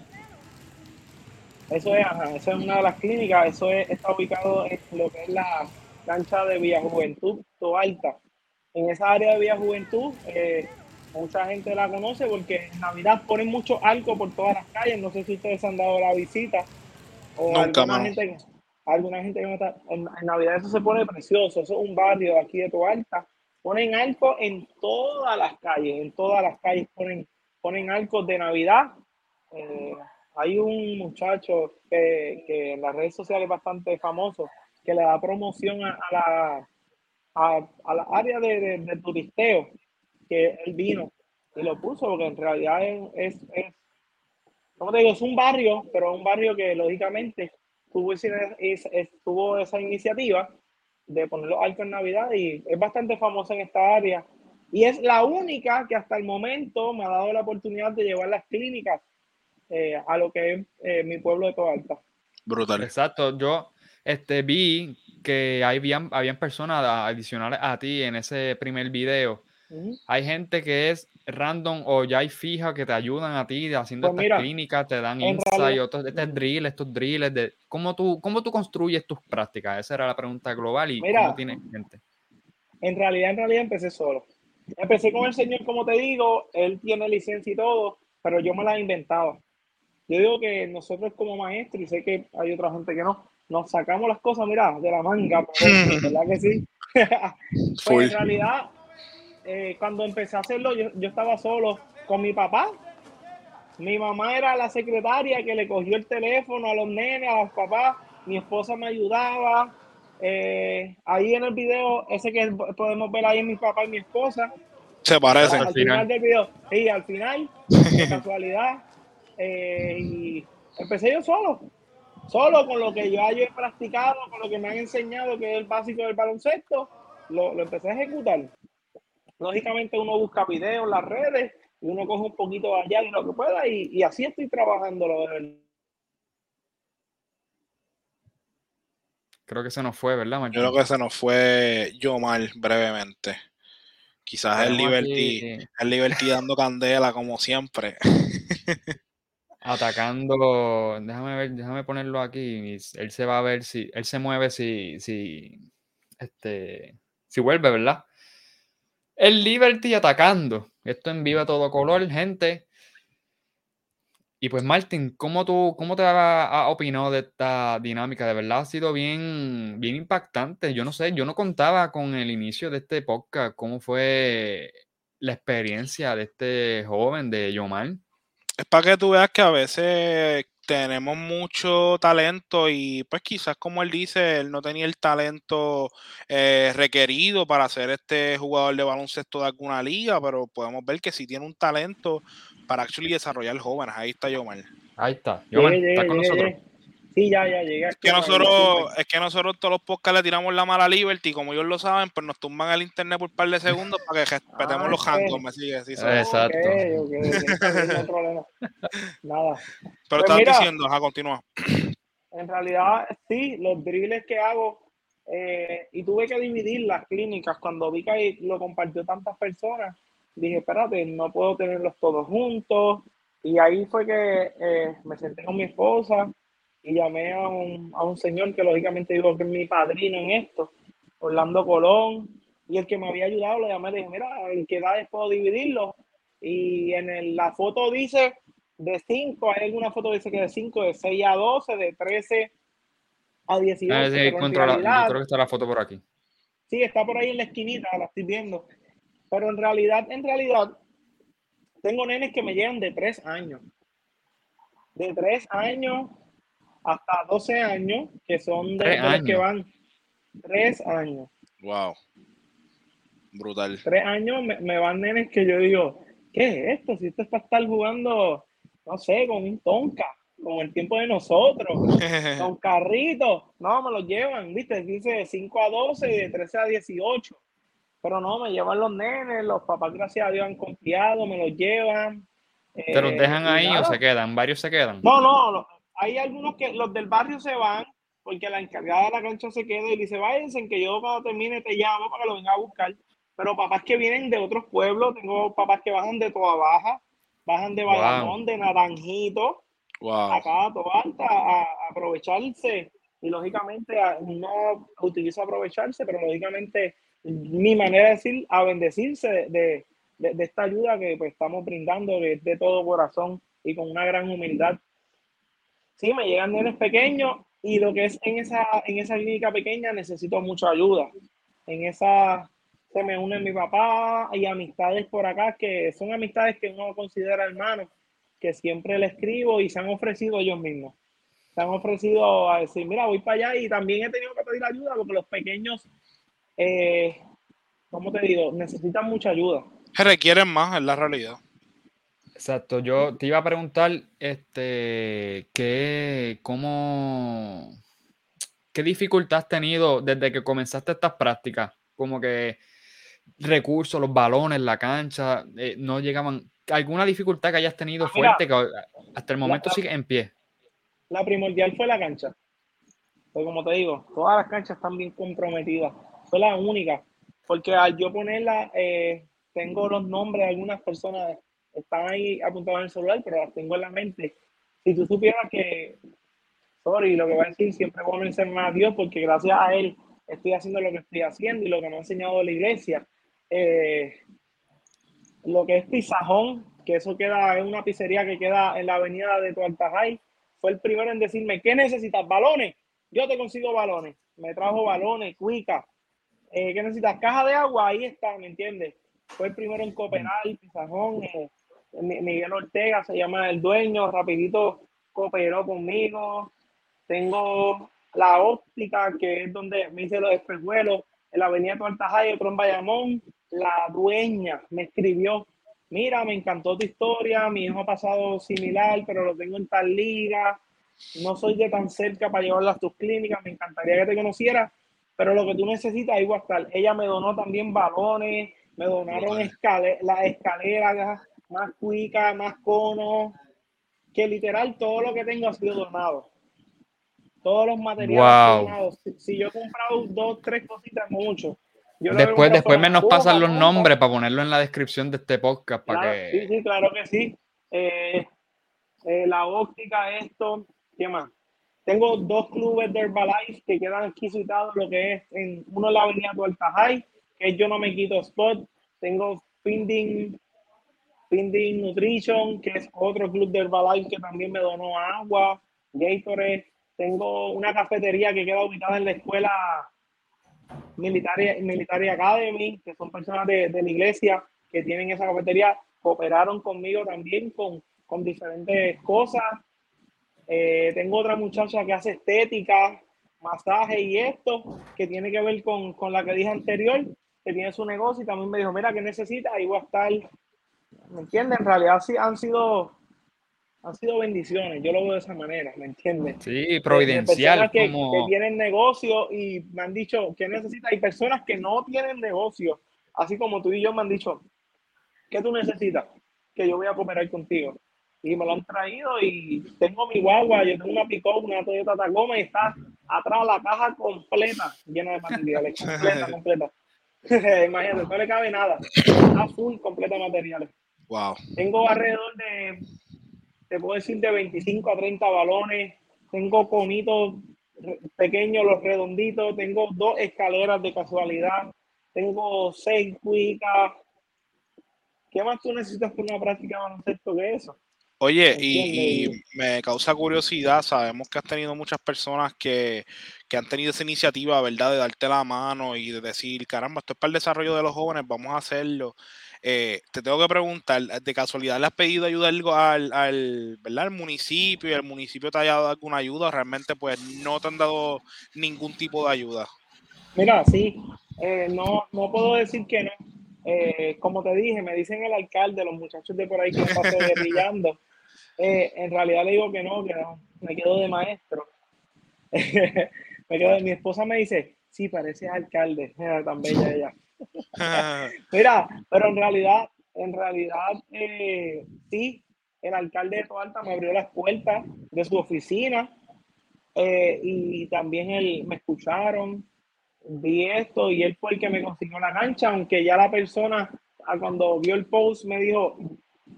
Eso es, eso es una de las clínicas. Eso está ubicado en lo que es la cancha de Villa Juventud, Alta. En esa área de Villa Juventud, eh, mucha gente la conoce porque en Navidad ponen mucho algo por todas las calles. No sé si ustedes han dado la visita. O Nunca alguna gente alguna gente que está, en, Navidad eso se pone precioso, eso es un barrio de aquí de Toalta, ponen arcos en todas las calles, en todas las calles ponen, ponen arcos de Navidad. Eh, hay un muchacho que, que, en las redes sociales es bastante famoso, que le da promoción a, la, a, la área de, de, turisteo, que él vino y lo puso, porque en realidad es, es, es como te digo, es un barrio, pero un barrio que lógicamente tuvo, tuvo esa iniciativa de poner los arcos en Navidad y es bastante famosa en esta área. Y es la única que hasta el momento me ha dado la oportunidad de llevar las clínicas eh, a lo que es eh, mi pueblo de Toalta. Brutal. Exacto. Yo este, vi que habían, habían personas adicionales a ti en ese primer video. Hay gente que es random o ya hay fija que te ayudan a ti haciendo pues estas clínicas, te dan insight, otros, este drill, estos drills, de cómo tú, cómo tú construyes tus prácticas. Esa era la pregunta global y cómo tienes gente. En realidad, en realidad empecé solo. Empecé con el señor, como te digo, él tiene licencia y todo, pero yo me la he inventado. Yo digo que nosotros como maestros, y sé que hay otra gente que no, nos sacamos las cosas, mira, de la manga, ¿verdad que sí? pues en realidad, eh, cuando empecé a hacerlo, yo, estaba solo con mi papá. Mi mamá era la secretaria que le cogió el teléfono a los nenes, a los papás. Mi esposa me ayudaba. Eh, ahí en el video, ese que podemos ver ahí, mi papá y mi esposa. Se parecen. Al, final. del video. Y al final, de casualidad. Eh, y empecé yo solo. Solo con lo que yo, he practicado, con lo que me han enseñado, que es el básico del baloncesto, lo, lo empecé a ejecutar. Lógicamente uno busca videos en las redes y uno coge un poquito allá y lo que pueda y, así estoy trabajando. Creo que se nos fue, ¿verdad, Yo creo que se nos fue yo mal brevemente. Quizás el Liberty, el Liberty dando candela como siempre. Atacando, déjame ver, déjame ponerlo aquí. Él se va a ver si, él se mueve si, si, este, si vuelve, ¿verdad? El Liberty atacando. Esto en vivo a todo color, gente. Y pues, Martín, ¿cómo, tú, cómo te ha, opinado de esta dinámica? De verdad ha sido bien, bien impactante. Yo no sé, yo no contaba con el inicio de este podcast, cómo fue la experiencia de este joven, de Yomar. Es para que tú veas que a veces tenemos mucho talento y pues quizás como él dice, él no tenía el talento eh, requerido para ser este jugador de baloncesto de alguna liga, pero podemos ver que sí tiene un talento para actually desarrollar jóvenes. Ahí está Yomar. Ahí está. Yomar, Llegué, está con nosotros. Sí, ya, ya llegué. Es que nosotros, es que nosotros todos los podcasts le tiramos la mala Liberty, como ellos lo saben, pues nos tumban el internet por un par de segundos para que respetemos Ah, los ok. handles, me sigue, sí, Eh, Exacto. Ok, ok, ok, está bien, no hay problema. Nada. Pero Pues diciendo, ajá, continúa. En realidad, sí, los drills que hago, eh, y tuve que dividir las clínicas. Cuando vi que ahí lo compartió tantas personas, dije, espérate, no puedo tenerlos todos juntos. Y ahí fue que eh, me senté con mi esposa y llamé a un, a un señor que lógicamente digo que es mi padrino en esto, Orlando Colón, y el que me había ayudado, lo llamé, le dije, mira, ¿en qué edades puedo dividirlo? Y en el- la foto dice de 5, hay alguna foto que dice que de 5, de 6 a 12, de 13 a 18. Ah, sí, la- yo creo que está la foto por aquí. Sí, está por ahí en la esquinita, la estoy viendo. Pero en realidad, en realidad, tengo nenes que me llegan de 3 años. De 3 años hasta 12 años, que son de, Tres de los que van 3 años. Wow. Brutal. 3 años me, me van nenes que yo digo, ¿qué es esto? Si esto es para estar jugando, no sé, con un tonka, con el tiempo de nosotros. con carritos, no, me los llevan, viste, dice de 5 a 12 y de 13 a 18. Pero no, me llevan los nenes, los papás, gracias a Dios, han confiado, me los llevan. ¿Te los eh, dejan ahí o se quedan? ¿Varios se quedan? No, no, lo- hay algunos que los del barrio se van porque la encargada de la cancha se queda y dice, váyanse, que yo cuando termine te llamo para que lo venga a buscar. Pero papás que vienen de otros pueblos, tengo papás que bajan de Toa Baja, bajan de Wow. Bayamón, de Naranjito, Wow. acá a toda alta a, a aprovecharse y lógicamente a- no utilizo aprovecharse, pero lógicamente mi manera de decir a bendecirse de, de- de- de esta ayuda que pues, estamos brindando de, de todo corazón y con una gran humildad. Sí, me llegan nenes pequeños y lo que es en esa, en esa clínica pequeña necesito mucha ayuda. En esa se me unen mi papá y amistades por acá que son amistades que uno considera hermanos que siempre le escribo y se han ofrecido ellos mismos. Se han ofrecido a decir, mira, voy para allá y también he tenido que pedir ayuda porque los pequeños, eh, ¿cómo te digo? Necesitan mucha ayuda. Requieren más, es la realidad. Exacto, yo te iba a preguntar, este, ¿qué, cómo, qué dificultad has tenido desde que comenzaste estas prácticas? Como que recursos, los balones, la cancha, eh, no llegaban. ¿Alguna dificultad que hayas tenido Ah, mira, fuerte que hasta el momento la- sigue en pie? La primordial fue la cancha. Pues como te digo, todas las canchas están bien comprometidas. Fue la única. Porque al yo ponerla, eh, tengo los nombres de algunas personas, están ahí apuntados en el celular, pero las tengo en la mente. Si tú supieras que, sorry, lo que voy a decir, siempre voy a mencionar a Dios, porque gracias a Él estoy haciendo lo que estoy haciendo y lo que me ha enseñado la iglesia. Eh, lo que es Pizajón, que eso queda en una pizzería que queda en la avenida de Tualtajay, fue el primero en decirme, ¿qué necesitas? ¿Balones? Yo te consigo balones. Me trajo balones, cuica. Eh, ¿Qué necesitas? Caja de agua, ahí está, ¿me entiendes? Fue el primero en cooperar, Pizajón, eh, Miguel Ortega se llama el dueño, rapidito cooperó conmigo. Tengo la óptica, que es donde me hice los espejuelos, en la avenida Tualtajay, otro en Bayamón. La dueña me escribió, mira, me encantó tu historia, mi hijo ha pasado similar, pero lo tengo en tal liga, no soy de tan cerca para llevarlo a tus clínicas, me encantaría que te conociera, pero lo que tú necesitas, ahí voy a estar. Ella me donó también balones, me donaron escale las escaleras, más cuicas, más conos, que literal todo lo que tengo ha sido donado. Todos los materiales Wow. donados. Si, si yo he comprado dos, tres cositas, mucho. Yo Después, después me nos pasan los "Toma, nombres para ponerlo en la descripción de este podcast para Claro, que Sí, sí, claro que sí. Eh, eh, la óptica, esto, ¿qué más? Tengo dos clubes de Herbalife que quedan aquí citados, lo que es en uno en la avenida Tualtajay, que es Yo No Me Quito Spot. Tengo Finding, Finding Nutrition, que es otro club de Herbalife que también me donó agua, Gatorade. Tengo una cafetería que queda ubicada en la escuela Military, Military Academy, que son personas de, de la iglesia que tienen esa cafetería cooperaron conmigo también con, con diferentes cosas. Eh, tengo otra muchacha que hace estética, masaje y esto, que tiene que ver con, con, la que dije anterior, que tiene su negocio y también me dijo, mira, ¿qué necesita? Y voy a estar, ¿me entiendes? En realidad sí han sido han sido bendiciones, yo lo veo de esa manera, ¿me entiendes? Sí, providencial. Que, como... que, tienen negocio y me han dicho que necesitas, hay personas que no tienen negocio, así como tú y yo me han dicho, ¿qué tú necesitas? Que yo voy a cooperar contigo. Y me lo han traído y tengo mi guagua, yo tengo una pick una Toyota Tacoma y está atrás la caja completa, llena de materiales, completa, completa. Imagínate, no le cabe nada, está full, completa de materiales. Wow. Tengo alrededor de te puedo decir de 25 a 30 balones, tengo conitos pequeños, los redonditos, tengo dos escaleras de casualidad, tengo seis cuicas. ¿Qué más tú necesitas para una práctica de baloncesto que eso? Oye, y, me causa curiosidad, sabemos que has tenido muchas personas que, que, han tenido esa iniciativa, ¿verdad? De darte la mano y de decir, caramba, esto es para el desarrollo de los jóvenes, vamos a hacerlo. Eh, te tengo que preguntar, ¿de casualidad le has pedido ayuda al, al, ¿verdad? al municipio y el municipio te haya dado alguna ayuda? Realmente pues no te han dado ningún tipo de ayuda. Mira, sí, eh, no, no puedo decir que no. Eh, como te dije, me dicen el alcalde, los muchachos de por ahí que pasó brillando. en realidad le digo que no, que no, me quedo de maestro. me quedo mi esposa me dice, sí, parece alcalde, tan bella ella. Mira, pero en realidad, en realidad, eh, sí, el alcalde de Toalta me abrió las puertas de su oficina eh, y también él me escucharon, vi esto y él fue el que me consiguió la cancha, aunque ya la persona cuando vio el post me dijo,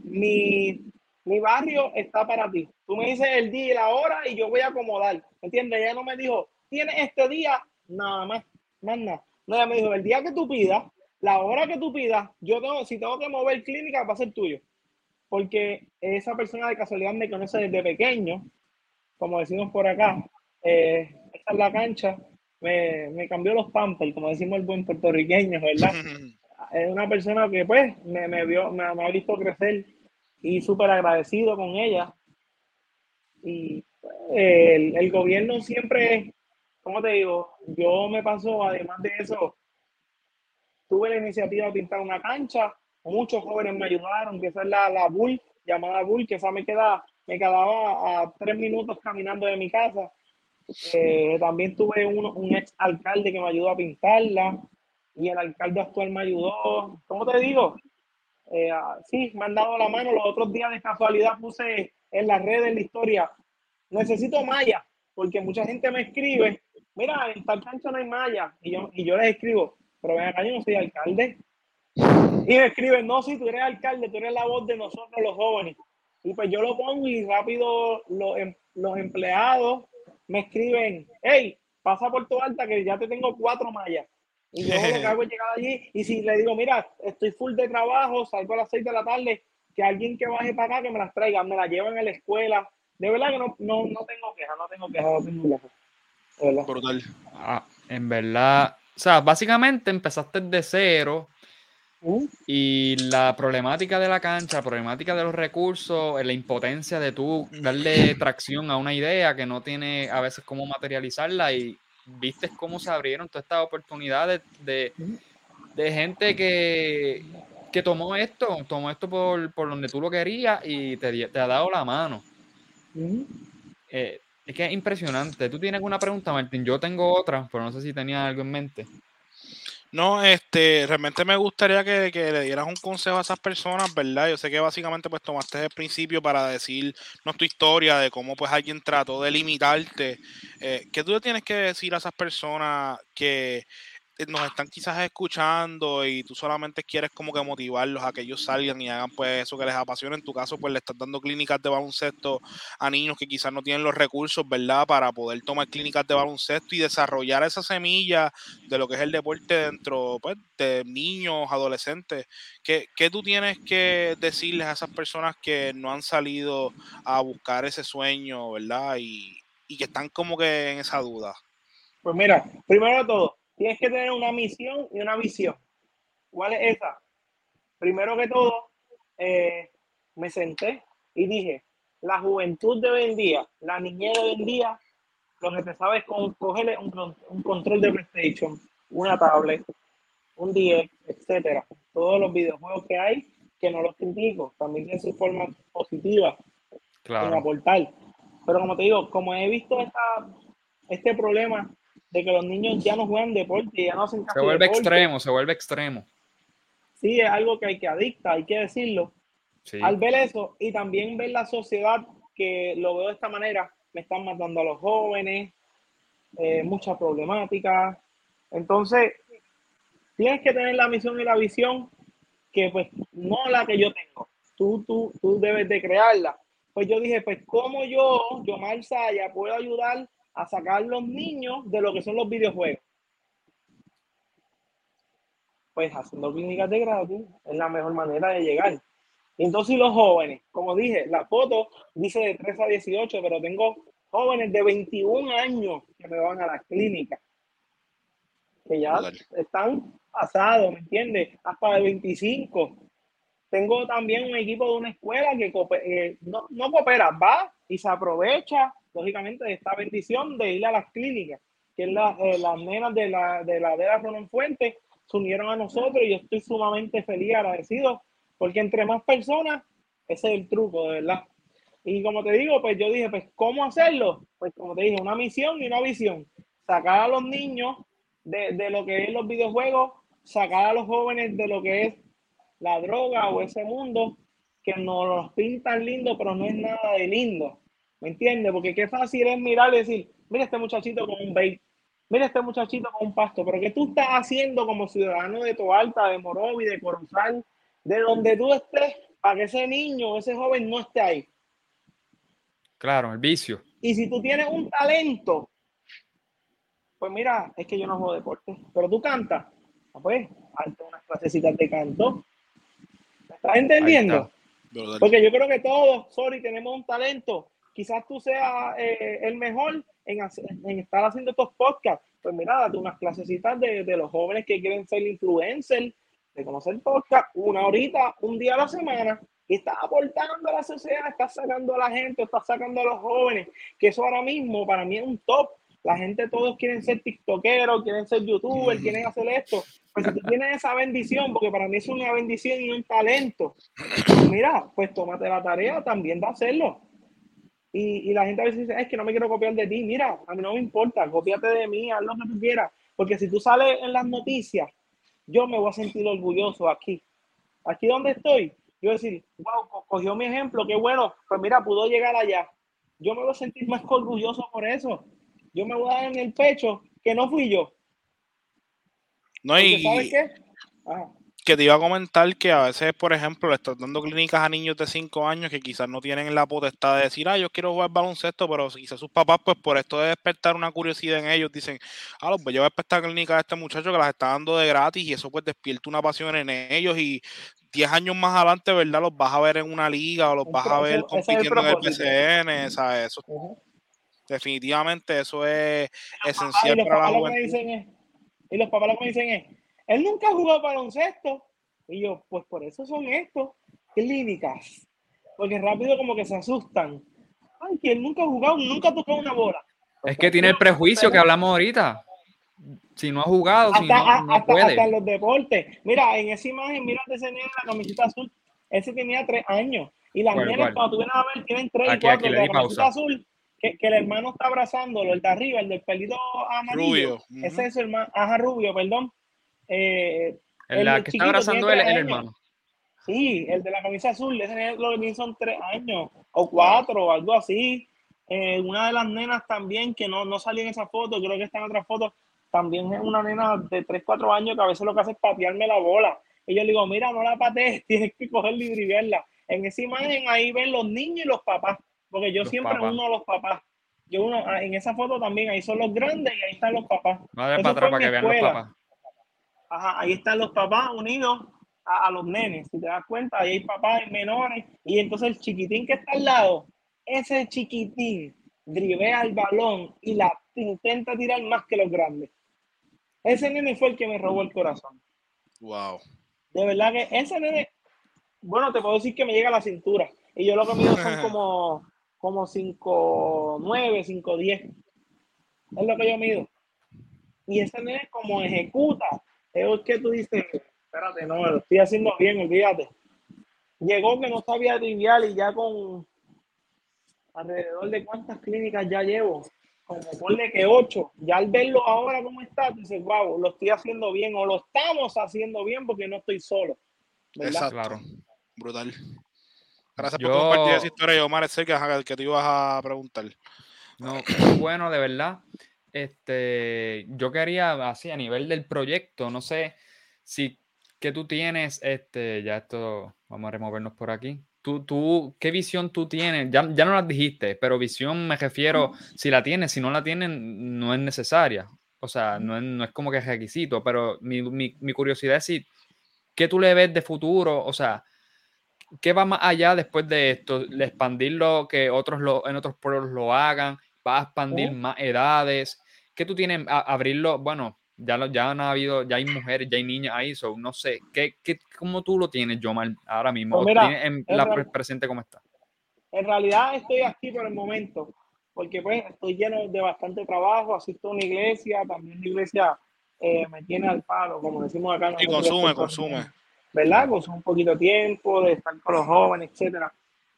mi, mi barrio está para ti. Tú me dices el día y la hora y yo voy a acomodar. ¿Me entiendes? Ella no me dijo, tienes este día, nada más, más nada. No, ella me dijo, el día que tú pidas, la hora que tú pidas, yo tengo, si tengo que mover clínica, va a ser tuyo. Porque esa persona de casualidad me conoce desde pequeño, como decimos por acá. Eh, esta es la cancha, me, me, cambió los pampers, como decimos el buen puertorriqueño, ¿verdad? es una persona que pues me, me vio, me, ha visto crecer y súper agradecido con ella. Y pues, el, el, gobierno siempre ¿cómo te digo? Yo me pasó, además de eso, tuve la iniciativa de pintar una cancha, muchos jóvenes me ayudaron, que esa es la, la Bull, llamada Bull, que esa me, queda, me quedaba a tres minutos caminando de mi casa. Eh, también tuve un, un ex alcalde que me ayudó a pintarla y el alcalde actual me ayudó. ¿Cómo te digo? Eh, ah, sí, me han dado la mano. Los otros días de casualidad puse en las redes la historia. Necesito malla, porque mucha gente me escribe mira, en tal cancha no hay malla. Y yo, y yo les escribo, pero ven acá, yo no soy alcalde. Y me escriben, no, si tú eres alcalde, tú eres la voz de nosotros los jóvenes. Y pues yo lo pongo y rápido los, em, los empleados me escriben, hey, pasa por tu alta que ya te tengo cuatro mallas. Y yo lo que hago llegar allí y si le digo, mira, estoy full de trabajo, salgo a las seis de la tarde, que alguien que baje para acá que me las traiga, me las lleven a la escuela. De verdad que no, no, no tengo queja, no tengo queja, no tengo queja. Brutal. Ah, en verdad, o sea, básicamente empezaste de cero uh. y la problemática de la cancha, la problemática de los recursos, la impotencia de tú darle tracción a una idea que no tiene a veces cómo materializarla y viste cómo se abrieron todas estas oportunidades de, de gente que, que, tomó esto, tomó esto por, por, donde tú lo querías y te, te ha dado la mano. Es que es impresionante. ¿Tú tienes alguna pregunta, Martín? Yo tengo otra, pero no sé si tenía algo en mente. No, este, realmente me gustaría que, le dieras un consejo a esas personas, ¿verdad? Yo sé que básicamente pues tomaste el principio para decir no tu historia de cómo pues alguien trató de limitarte. Eh, ¿Qué tú le tienes que decir a esas personas que nos están quizás escuchando y tú solamente quieres como que motivarlos a que ellos salgan y hagan pues eso que les apasiona. En tu caso, pues le estás dando clínicas de baloncesto a niños que quizás no tienen los recursos, ¿verdad? Para poder tomar clínicas de baloncesto y desarrollar esa semilla de lo que es el deporte dentro pues, de niños, adolescentes. ¿Qué, ¿Qué tú tienes que decirles a esas personas que no han salido a buscar ese sueño, ¿verdad? Y, y que están como que en esa duda. Pues mira, primero de todo, tienes que tener una misión y una visión. ¿Cuál es esa? primero que todo, eh, me senté y dije, la juventud de hoy en día, la niñez de hoy en día, lo que te sabes con cogerle un, un control de PlayStation, una tablet, un 10, etcétera. Todos los videojuegos que hay, que no los critico, también tienen su forma positiva en Claro. aportar. Pero como te digo, como he visto esta, este problema de que los niños ya no juegan deporte, ya no hacen Se vuelve deporte, extremo, se vuelve extremo. Sí, es algo que hay que adicta, hay que decirlo. Sí. Al ver eso y también ver la sociedad que lo veo de esta manera, me están matando a los jóvenes, eh, muchas problemáticas. Entonces, tienes que tener la misión y la visión que pues no la que yo tengo. Tú, tú, tú debes de crearla. Pues yo dije, pues cómo yo, yo Saya, puedo ayudar a sacar los niños de lo que son los videojuegos. Pues haciendo clínicas de gratis es la mejor manera de llegar. Entonces los jóvenes, como dije, la foto dice de 3 a 18, pero tengo jóvenes de 21 años que me van a la clínica, que ya Brutal. están pasados, ¿me entiendes? Hasta de 25. Tengo también un equipo de una escuela que eh, no, no coopera, va y se aprovecha, lógicamente, esta bendición de ir a las clínicas, que es la, eh, las nenas de la de la de la Ronald Fuentes se unieron a nosotros y yo estoy sumamente feliz y agradecido, porque entre más personas, ese es el truco, de verdad. Y como te digo, pues yo dije, pues, ¿cómo hacerlo? Pues como te dije, una misión y una visión. Sacar a los niños de, de lo que es los videojuegos, sacar a los jóvenes de lo que es la droga o ese mundo que nos los pintan lindo, pero no es nada de lindo. ¿Me entiendes? Porque qué fácil es mirar y decir, mira este muchachito con un vape, mira este muchachito con un pasto, pero ¿qué tú estás haciendo como ciudadano de Toalta, de Morovi, de Corozal, de donde tú estés, para que ese niño, ese joven no esté ahí? Claro, el vicio. Y si tú tienes un talento, pues mira, es que yo no juego deporte, pero tú cantas, ah, pues, hazte unas clasecitas de canto. ¿Me estás entendiendo? está. Porque yo creo que todos, sorry, tenemos un talento. Quizás tú seas eh, el mejor en, hacer- en estar haciendo estos podcasts. Pues mira, date unas clasecitas de, de los jóvenes que quieren ser influencers, de conocer podcast, una horita, un día a la semana, y estás aportando a la sociedad, estás sacando a la gente, estás sacando a los jóvenes, que eso ahora mismo para mí es un top. La gente todos quieren ser tiktokeros, quieren ser youtubers, quieren hacer esto. Pues si tú tienes esa bendición, porque para mí es una bendición y un talento, pues mira, pues tómate la tarea también de hacerlo. Y, y la gente a veces dice, es que no me quiero copiar de ti. Mira, a mí no me importa, copiate de mí, haz lo que tú quieras. Porque si tú sales en las noticias, yo me voy a sentir orgulloso aquí. Aquí donde estoy, yo voy a decir, wow, co- cogió mi ejemplo, qué bueno. Pues mira, pudo llegar allá. Yo me voy a sentir más orgulloso por eso. Yo me voy a dar en el pecho que no fui yo. No, Porque, y ¿sabes qué? Ajá. Que te iba a comentar que a veces, por ejemplo, le estás dando clínicas a niños de 5 años que quizás no tienen la potestad de decir, ah, yo quiero jugar baloncesto, pero quizás sus papás, pues por esto de despertar una curiosidad en ellos, dicen, ah, los voy a llevar a esta clínica a este muchacho que las está dando de gratis y eso pues despierta una pasión en ellos y 10 años más adelante, ¿verdad? Los vas a ver en una liga o los vas a ver el compitiendo en el. PCN, ¿sabes? Eso, definitivamente eso es esencial para la juventud. es, y los papás lo que me dicen es, él nunca jugó baloncesto. Y yo, pues por eso son estos, clínicas. Porque rápido como que se asustan. Ay, que él nunca ha jugado, nunca ha tocado una bola. Es que tiene el prejuicio que hablamos ahorita. Si no ha jugado, si Hasta, no, no hasta, puede. hasta en los deportes. Mira, en esa imagen, mira ese nene en la camiseta azul. Ese tenía tres años. Y las ¿Cuál, nenas, cuál? cuando tú vienes a ver, tienen tres y cuatro. aquí, la camiseta pausa. azul, que, que el hermano está abrazándolo, el de arriba, el del pelito amarillo. Rubio. Ese es su hermano, ajá, rubio, perdón. Eh, En la que está abrazando tiene el, hermano. Sí, el de la camisa azul, ese lo que son tres años o cuatro o algo así. Eh, una de las nenas también que no, no salió en esa foto, creo que está en otra foto, también es una nena de 3, 4 años que a veces lo que hace es patearme la bola. Y yo le digo, mira, no la patees, tienes que cogerla y driviarla. En esa imagen ahí ven los niños y los papás, porque yo Los siempre papás. uno a los papás. Yo uno, ah, en esa foto también, ahí son los grandes y ahí están los papás. Eso para atrás para que vean los papás. Ajá, ahí están los papás unidos a, a los nenes, si te das cuenta, ahí hay papás y menores, y entonces el chiquitín que está al lado, ese chiquitín drivea el balón y la intenta tirar más que los grandes. Ese nene fue el que me robó el corazón. Wow. De verdad que ese nene, bueno, te puedo decir que me llega a la cintura. Y yo lo que mido son como, como 5, 9, 5, 10. Es lo que yo mido. Y ese nene como ejecuta, es que tú dices, espérate, no, lo estoy haciendo bien, olvídate. Llegó que no sabía trivial y ya con alrededor de cuántas clínicas ya llevo, como ponle que ocho, ya al verlo ahora como está, dices, wow, lo estoy haciendo bien o lo estamos haciendo bien porque no estoy solo. Exacto. Claro. Brutal. Gracias por compartir esa historia, Omar, sé que, que te ibas a preguntar. No, bueno, de verdad. Este, yo quería, así, a nivel del proyecto, no sé si que tú tienes, este, ya esto, vamos a removernos por aquí. Tú, tú, ¿qué visión tú tienes? Ya, ya no las dijiste, pero visión me refiero, si la tienes, si no la tienen, no es necesaria. O sea, no es, no es como que es requisito, pero mi, mi, mi curiosidad es si, ¿qué tú le ves de futuro? O sea, ¿qué va más allá después de esto? ¿De expandirlo, que otros lo, en otros pueblos lo hagan? ¿Va a expandir más edades? ¿Qué tú tienes? A, abrirlo, bueno, ya, lo, ya han habido, ya hay mujeres, ya hay niñas ahí, so, no sé, ¿qué, qué, ¿cómo tú lo tienes, Jomar, ahora mismo? Pues en, la presente cómo está? En realidad estoy aquí por el momento, porque pues estoy lleno de bastante trabajo, asisto a una iglesia, también la iglesia eh, me tiene al palo, como decimos acá. Y consume, consume. ¿Verdad? Consume un poquito de tiempo, de estar con los jóvenes, etcétera.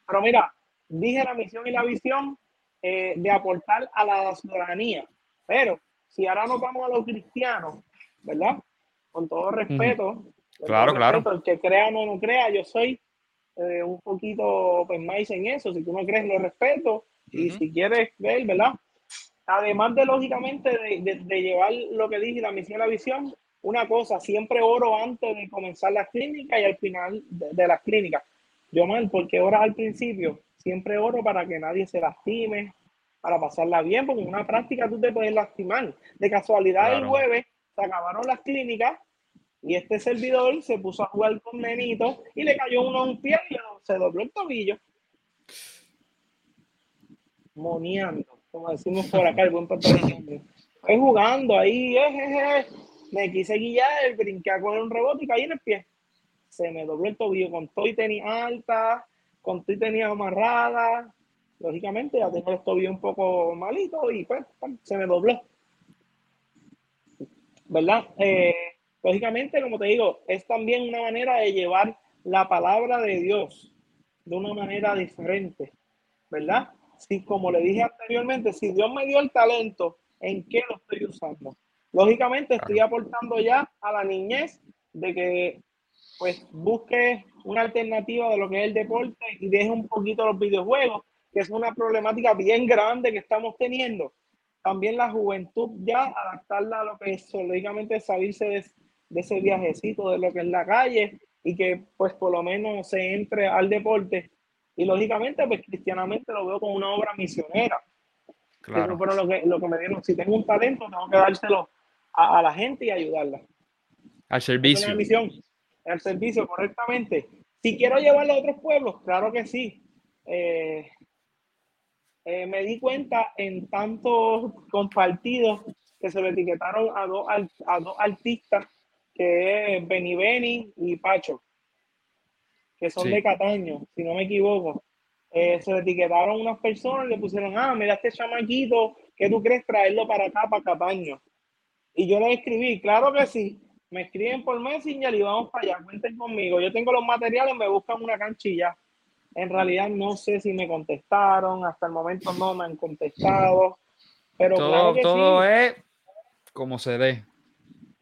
Pero mira, dije la misión y la visión eh, de aportar a la ciudadanía, pero si ahora nos vamos a los cristianos, ¿verdad? Con todo respeto. Claro, claro. el que crea o no, crea, yo soy eh, un poquito pues, más en eso. Si tú no crees, lo respeto. Y si quieres ver, ¿verdad? Además de, lógicamente, de, llevar lo que dije, la misión, la visión, una cosa, siempre oro antes de comenzar las clínicas y al final de, las clínicas. Yo mal, porque oras al principio, siempre oro para que nadie se lastime, para pasarla bien, porque en una práctica tú te puedes lastimar. De casualidad, el jueves se acabaron las clínicas y este servidor se puso a jugar con Nenito y le cayó uno a un pie y se dobló el tobillo. Moniando, como decimos por acá, el buen puertorriqueño. Estoy jugando ahí, eh, me quise guiar, brinqué a coger un rebote y caí en el pie. Se me dobló el tobillo con todo y tenía alta, con y tenía amarrada, lógicamente ya tengo el tobillo un poco malito y pues se me dobló. ¿Verdad? Eh, lógicamente, como te digo, es también una manera de llevar la palabra de Dios de una manera diferente, ¿verdad? Si, como le dije anteriormente, si Dios me dio el talento, ¿en qué lo estoy usando? Lógicamente estoy aportando ya a la niñez de que pues busque una alternativa de lo que es el deporte y deje un poquito los videojuegos que es una problemática bien grande que estamos teniendo. También la juventud ya adaptarla a lo que es lógicamente salirse de, de ese viajecito de lo que es la calle y que pues por lo menos se entre al deporte. Y lógicamente pues cristianamente lo veo como una obra misionera. Claro. Pero lo que, lo que me dieron, si tengo un talento, tengo que dárselo a, la gente y ayudarla. Al servicio. Es misión, al servicio, correctamente. Si quiero llevarlo a otros pueblos, claro que sí. Eh, eh, me di cuenta en tantos compartidos que se le etiquetaron a dos, a dos artistas, que es Benny Benny y Pacho, que son de Cataño, si no me equivoco. Eh, se le etiquetaron unas personas y le pusieron, ah, mira este chamaquito, ¿qué tú crees traerlo para acá, para Cataño? Y yo le escribí, claro que sí, me escriben por Messenger y vamos para allá, cuenten conmigo. Yo tengo los materiales, me buscan una canchilla. En realidad no sé si me contestaron, hasta el momento no me han contestado, pero todo, claro que todo es como se dé.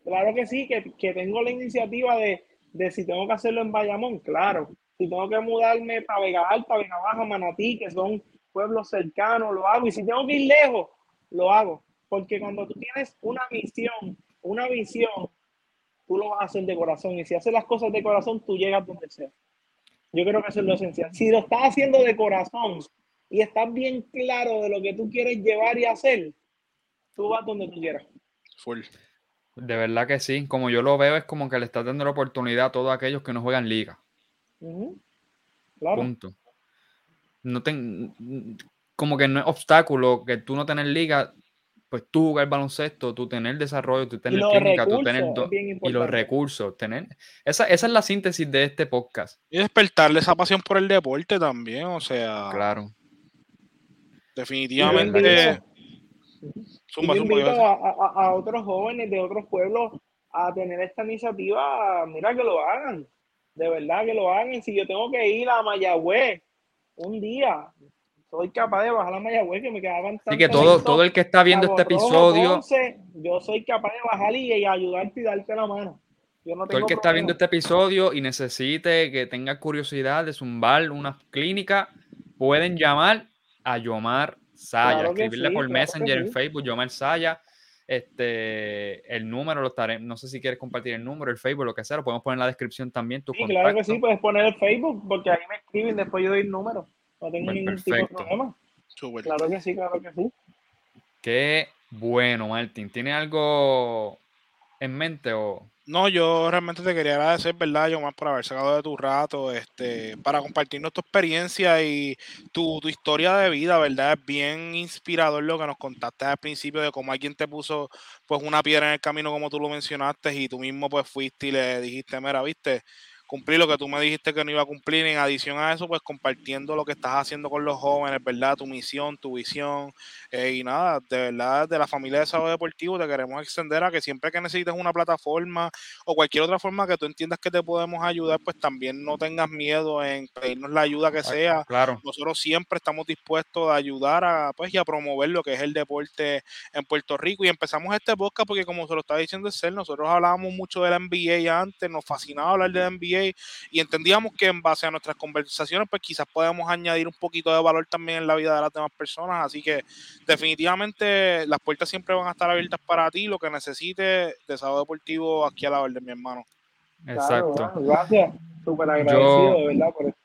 Claro que sí, que, que tengo la iniciativa de, de, si tengo que hacerlo en Bayamón, claro. Si tengo que mudarme para Vega Alta, Vega Baja, Manatí, que son pueblos cercanos, lo hago. Y si tengo que ir lejos, lo hago. Porque cuando tú tienes una misión, una visión, tú lo vas a hacer de corazón. Y si haces las cosas de corazón, tú llegas donde sea. Yo creo que eso es lo esencial. Si lo estás haciendo de corazón y estás bien claro de lo que tú quieres llevar y hacer, tú vas donde tú quieras. Full. De verdad que sí. Como yo lo veo, es como que le estás dando la oportunidad a todos aquellos que no juegan liga. Claro. Punto. No ten, como que no es obstáculo que tú no tenés liga, pues tú jugar baloncesto, tú tener desarrollo, tú tener los clínica, tú tener do- y los recursos, tener esa, esa es la síntesis de este podcast. Y despertarle esa pasión por el deporte también, o sea, Claro. definitivamente. Zumba, yo invito a, a- a otros jóvenes de otros pueblos a tener esta iniciativa, mira que lo hagan, de verdad que lo hagan. Si yo tengo que ir a Mayagüez un día, soy capaz de bajar a Mayagüez, que me quedaban Así que todo, todo el que está viendo este episodio, Ponce, yo soy capaz de bajar y, y ayudarte y darte la mano. Yo no todo el que está viendo este episodio y necesite que tenga curiosidad de zumbar una clínica, pueden llamar a Yomar Saya, Claro escribirle sí, por claro Messenger en sí. Facebook, Yomar Saya. Este, el número lo estaré, no sé si quieres compartir el número, el Facebook, lo que sea, lo podemos poner en la descripción también, tu Sí, claro que sí, puedes poner el Facebook, porque ahí me escriben, después yo doy el número. No tengo ningún tipo de problema. Claro que sí, claro que sí. Qué bueno, Martín. ¿Tiene algo en mente o No, yo realmente te quería agradecer, ¿verdad, Yomar, por haber sacado de tu rato, este, para compartirnos tu experiencia y tu, tu historia de vida, ¿verdad? Es bien inspirador lo que nos contaste al principio de cómo alguien te puso pues una piedra en el camino como tú lo mencionaste y tú mismo pues fuiste y le dijiste, mira, viste, cumplí lo que tú me dijiste que no iba a cumplir. En adición a eso, pues compartiendo lo que estás haciendo con los jóvenes, ¿verdad? Tu misión, tu visión. eh, y nada, de verdad, de la familia de Sábado Deportivo te queremos extender a que siempre que necesites una plataforma o cualquier otra forma que tú entiendas que te podemos ayudar, pues también no tengas miedo en pedirnos la ayuda que sea. Claro, Nosotros siempre estamos dispuestos a ayudar a, pues, y a promover lo que es el deporte en Puerto Rico. Y empezamos este podcast porque, como se lo está diciendo Excel, nosotros hablábamos mucho de la NBA antes, nos fascinaba hablar de la NBA y entendíamos que en base a nuestras conversaciones, pues quizás podemos añadir un poquito de valor también en la vida de las demás personas. Así que definitivamente las puertas siempre van a estar abiertas para ti, lo que necesites de sábado deportivo aquí a la orden, mi hermano. exacto. Claro, bueno, gracias. Súper agradecido, de verdad, por eso.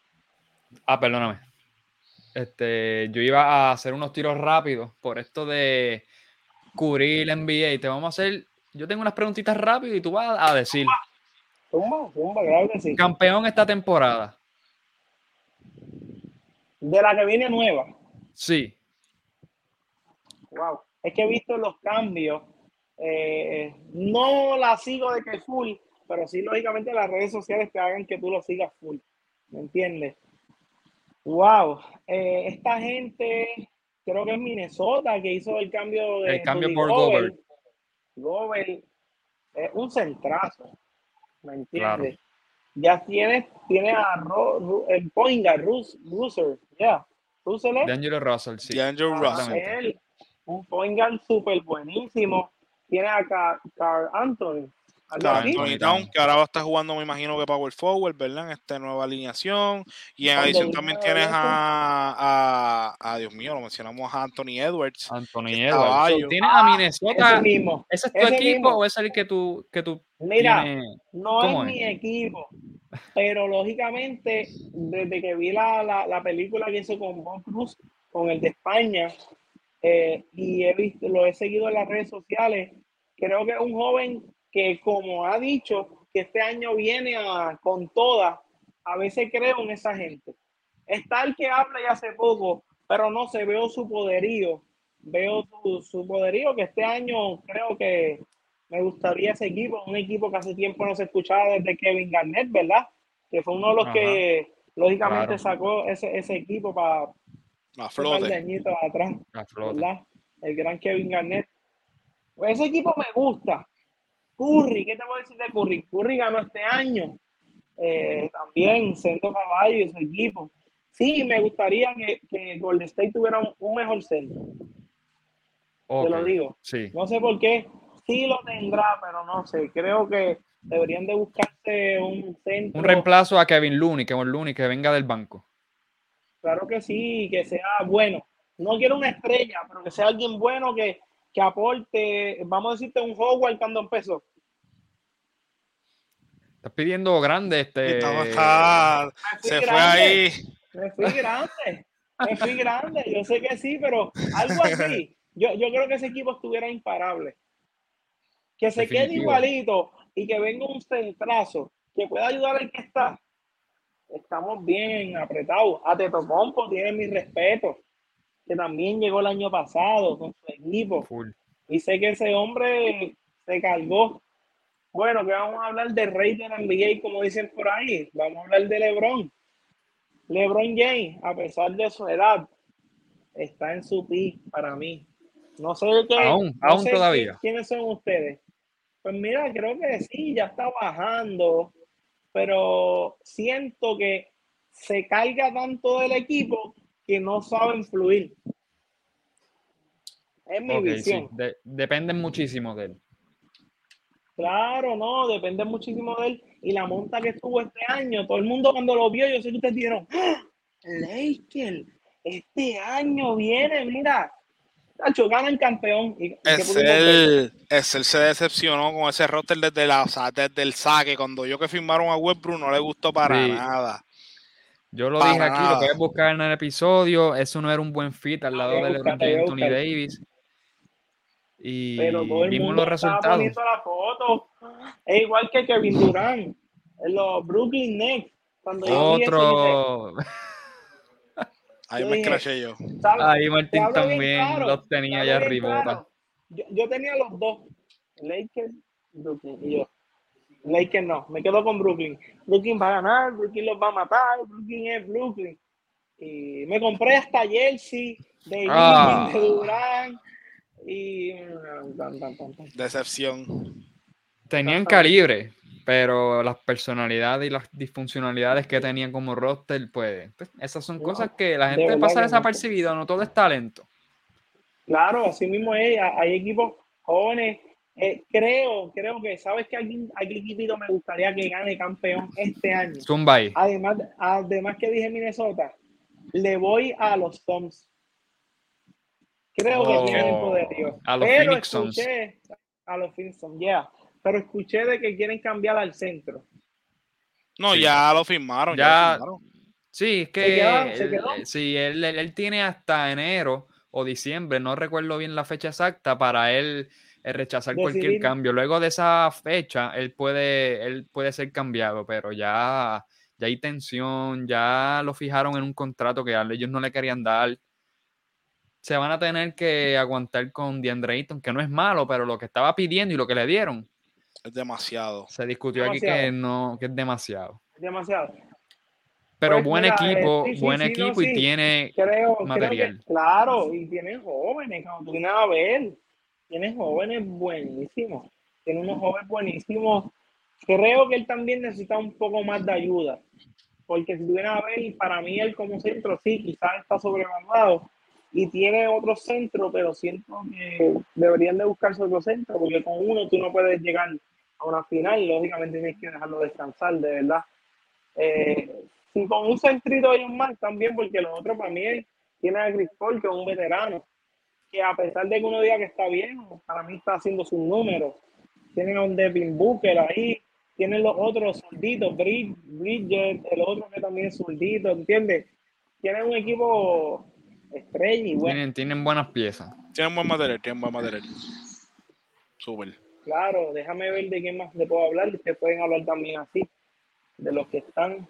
Ah, perdóname. Este, yo iba a hacer unos tiros rápidos por esto de cubrir la NBA. Te vamos a hacer. Yo tengo unas preguntitas rápidas y tú vas a decir: Zumba, zumba, claro que sí. campeón esta temporada. De la que viene nueva. Sí. Wow. Es que he visto los cambios. eh, no la sigo de que full, pero sí, lógicamente, las redes sociales que hagan que tú lo sigas full. ¿Me entiendes? Wow. Eh, esta gente, creo que es Minnesota, que hizo el cambio de. El cambio por Gobert. Gobert, es un centrazo. ¿Me entiendes? Ya tienes, tiene a Ro, Ru- el Poinga, Rus, Ruser, ya. Russell es- De Angelo Russell, sí. DeAndre Ah, Russell. Él, un point guard súper buenísimo. Tiene a Car, Carl Anthony. Anthony Town, que ahora va a estar jugando, me imagino que Power Forward, ¿verdad? En esta nueva alineación. Y en adición también tienes a, a, a, Dios mío, lo mencionamos a Anthony Edwards. Anthony Edwards. So, ¿Tienes a Ah, Minnesota? Ese mismo. ¿Ese es tu ese equipo mismo. o es el que tú, que tú Mira, tienes? no ¿Cómo es es? mi equipo, pero lógicamente, desde que vi la, la, la película que hizo con Bob Cruz, con el de España, eh, y he visto, lo he seguido en las redes sociales, creo que es un joven que, como ha dicho, que este año viene a, con todas, a veces creo en esa gente. Está el que habla ya hace poco, pero no se veo su poderío, veo su, su poderío que este año creo que me gustaría ese equipo, un equipo que hace tiempo no se escuchaba desde Kevin Garnett, ¿verdad? Que fue uno de los Ajá. que lógicamente Claro. sacó ese, ese equipo para flote. añitos atrás. El gran Kevin Garnett. Pues ese equipo me gusta. Curry, ¿qué te voy a decir de Curry? Curry ganó este año. Eh, también Centro Caballo y su equipo. Sí, me gustaría que, que Golden State tuviera un, un mejor centro. Te lo digo. Sí. No sé por qué. Sí lo tendrá, pero no sé. Creo que deberían de buscarse un centro. Un reemplazo a Kevin Looney, Kevin Looney, que venga del banco. Claro que sí, que sea bueno. No quiero una estrella, pero que sea alguien bueno que, que aporte. Vamos a decirte un Howard cuando empezó. Estás pidiendo grande este. Fui se fue grande, ahí. Me fui grande. Me fui grande. Yo sé que sí, pero algo así. Yo, yo creo que ese equipo estuviera imparable. Que se quede igualito y que venga un centrazo que pueda ayudar al que está. Estamos bien apretados. A Teto Pompo tiene mi respeto. Que también llegó el año pasado con su equipo. Full. Y sé que ese hombre se cargó. Bueno, que vamos a hablar de rey de la NBA, como dicen por ahí. Vamos a hablar de LeBron. LeBron James, a pesar de su edad, está en su pick para mí. No sé qué. Aún, aún todavía. ¿Quiénes son ustedes? Pues mira, creo que sí, ya está bajando, pero siento que se carga tanto del equipo que no saben fluir. Es mi visión. dependen muchísimo de él. Claro, no, depende muchísimo de él. Y la monta que estuvo este año, todo el mundo cuando lo vio, yo sé que ustedes dijeron, ¡Ah! Laker, este año viene, mira, Tacho, ganan campeón. Y, es, el, es el se decepcionó con ese roster desde, la, desde el saque. Cuando yo que firmaron a Westbrook no le gustó para nada. Yo lo dije aquí, lo puedes buscar en el episodio. Eso no era un buen fit al lado de Anthony Davis. Y vimos los resultados. La foto. Es igual que Kevin Durant en los Brooklyn Nets. Cuando Otro. Ahí me crashé yo. Ahí Martín también los tenía allá arriba. Yo, yo, tenía los dos. Lakers, Brooklyn. Y yo. Lakers no. Me quedo con Brooklyn. Brooklyn va a ganar. Brooklyn los va a matar. Brooklyn es Brooklyn. Y me compré hasta jersey de, ah. de Durán. Y. Decepción. Tenían calibre pero las personalidades y las disfuncionalidades que tenían como roster, pues, pues esas son cosas que la gente pasa desapercibida, no todo es talento. Claro, así mismo es, hay equipos jóvenes, eh, creo, creo que, ¿sabes que aquí, aquí equipito me gustaría que gane campeón este año? Zumbay. Además, además que dije Minnesota, le voy a los Toms. Creo que tienen poder, A los Phoenix Suns. A los Phoenix Suns, yeah pero escuché de que quieren cambiar al centro. No, ya lo firmaron. Ya, Sí, es que sí, él, él, tiene hasta enero o diciembre, no recuerdo bien la fecha exacta, para él eh, rechazar cualquier cambio. Luego de esa fecha, él puede, él puede ser cambiado, pero ya, ya hay tensión, ya lo fijaron en un contrato que a ellos no le querían dar. Se van a tener que aguantar con DeAndre Ayton, que no es malo, pero lo que estaba pidiendo y lo que le dieron es demasiado. Se discutió aquí que no, que es demasiado. demasiado. Pero pues buen equipo, eh, buen equipo y tiene material. claro, y tiene jóvenes, como tú vienes a ver, tiene jóvenes buenísimos. Tiene unos jóvenes buenísimos. Creo que él también necesita un poco más de ayuda. Porque si tú vienes a ver, para mí él como centro, sí, quizás está sobrevalorado y tiene otro centro, pero siento que deberían de buscarse otro centro, porque con uno tú no puedes llegar a una final, lógicamente tienes que dejarlo descansar, de verdad. Eh, con un centrito ellos más también, porque los otros para mí tiene a Chris Paul, que es un veterano, que a pesar de que uno diga que está bien, para mí está haciendo sus números. Tienen a un Devin Booker ahí, tienen los otros zurditos, Bridget, el otro que también es zurdito, ¿entiendes? Tienen un equipo estrella y bueno. Tienen, tienen buenas piezas. Tienen buen material, tienen buen material. Súper. Claro, déjame ver de qué más le puedo hablar. Ustedes pueden hablar también así, de los que están.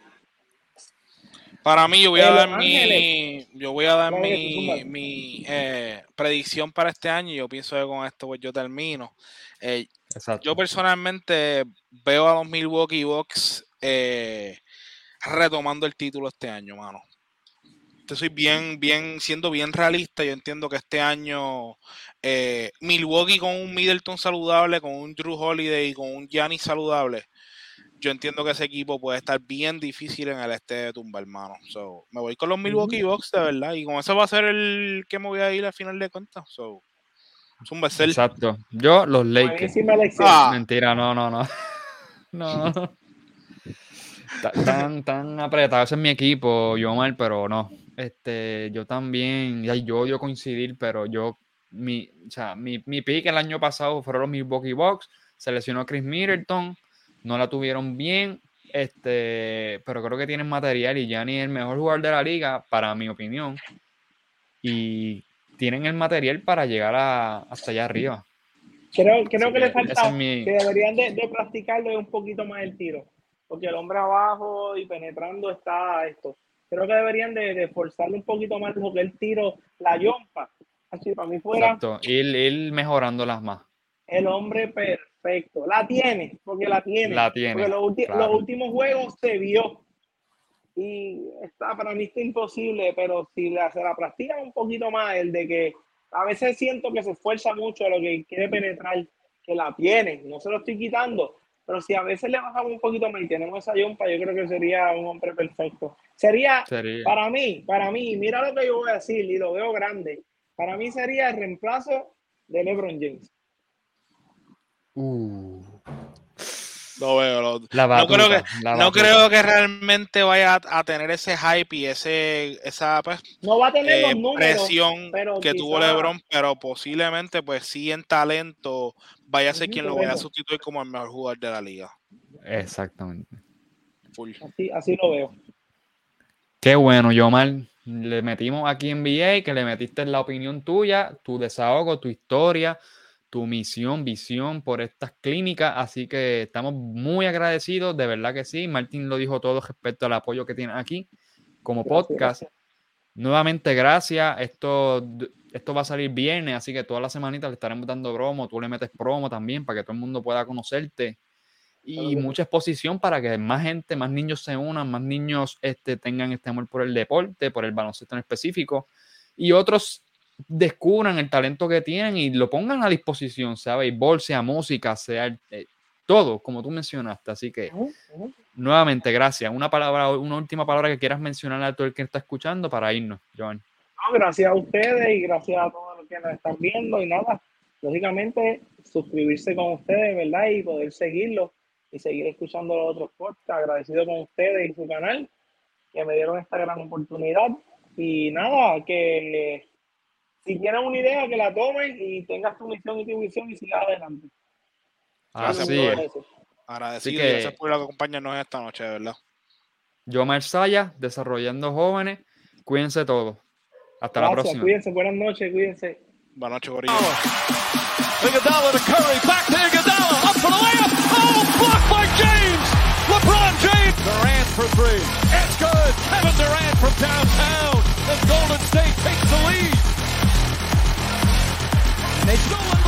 Para mí, yo voy a dar mi, yo voy a dar mi, mi eh, predicción para este año. Yo pienso que con esto pues, yo termino. Eh, yo personalmente veo a los Milwaukee Bucks eh, retomando el título este año, mano. Te soy bien, bien, siendo bien realista, yo entiendo que este año eh, Milwaukee con un Middleton saludable, con un Drew Holiday y con un Giannis saludable, yo entiendo que ese equipo puede estar bien difícil en el este de tumba, hermano. So, me voy con los Milwaukee Bucks, de verdad, y con eso va a ser el que me voy a ir al final de cuentas. So, es un becer. Exacto. Yo, los Lakers. Ah. Mentira, no, no, no. no. Tan, tan apretado, ese es mi equipo, yo mal, pero no. Este, yo también, yo odio coincidir, pero yo mi, o sea, mi, mi pick el año pasado fueron los Milwaukee Bucks, se lesionó Chris Middleton, no la tuvieron bien, este, pero creo que tienen material y Gianni es el mejor jugador de la liga, para mi opinión, y tienen el material para llegar a, hasta allá arriba. Creo, creo que, le falta, que deberían de, de practicarle un poquito más el tiro, porque el hombre abajo y penetrando está esto. Creo que deberían de, de forzarle un poquito más lo que el tiro, la yompa, Así, para mí fuera Exacto. Ir, ir mejorándolas más. el hombre perfecto. La tiene, porque la tiene. La tiene, Porque los, ulti- claro. los últimos juegos se vio. Y está, para mí está imposible, pero si la, se la practican un poquito más, el de que a veces siento que se esfuerza mucho a lo que quiere penetrar, que la tiene, no se lo estoy quitando, pero si a veces le bajamos un poquito más y tenemos esa yompa, yo creo que sería un hombre perfecto. Sería, Sería. para mí, para mí, mira lo que yo voy a decir y lo veo grande, para mí sería el reemplazo de LeBron James. Uh, Lo veo. lo- la no creo que, la no creo que realmente vaya a, a tener ese hype y ese esa pues, No va a tener eh, los números, presión pero que tuvo LeBron, pero posiblemente, pues sí, en talento, vaya a ser quien lo vaya a sustituir como el mejor jugador de la liga. Exactamente. Full. Así, así lo veo. Qué bueno, Yomar. Le metimos aquí en NBA, que le metiste la opinión tuya, tu desahogo, tu historia, tu misión, visión por estas clínicas. Así que estamos muy agradecidos, de verdad que sí. Martín lo dijo todo respecto al apoyo que tienes aquí como Gracias, podcast. gracias. Nuevamente, gracias. Esto, esto va a salir viernes, así que todas las semanitas le estaremos dando promo. Tú le metes promo también para que todo el mundo pueda conocerte. Y mucha exposición para que más gente, más niños se unan, más niños este, tengan este amor por el deporte, por el baloncesto en específico. Y otros descubran el talento que tienen y lo pongan a disposición, sea béisbol, sea música, sea eh, todo, como tú mencionaste. Así que nuevamente, gracias. Una palabra, una última palabra que quieras mencionar a todo el que está escuchando para irnos, Joan. No, gracias a ustedes y gracias a todos los que nos están viendo y nada, lógicamente suscribirse con ustedes, ¿verdad? Y poder seguirlo y seguir escuchando los otros podcasts. Agradecido con ustedes y su canal que me dieron esta gran oportunidad. Y nada, que si tienen una idea, que la tomen y tengas tu misión y tu visión y sigas adelante. Gracias, Así es. Eso. Agradecido que- y gracias por acompañarnos esta noche, de verdad. Yo, Marsaya, desarrollando jóvenes. Cuídense todos. Hasta la próxima. cuídense, buenas noches, cuídense. Buenas noches, Corillo. Iguodala to Curry, back to Iguodala, up for the layup. Oh, by James. LeBron James. Durant for three. It's good. Kevin Durant from downtown. The Golden State takes the lead. They still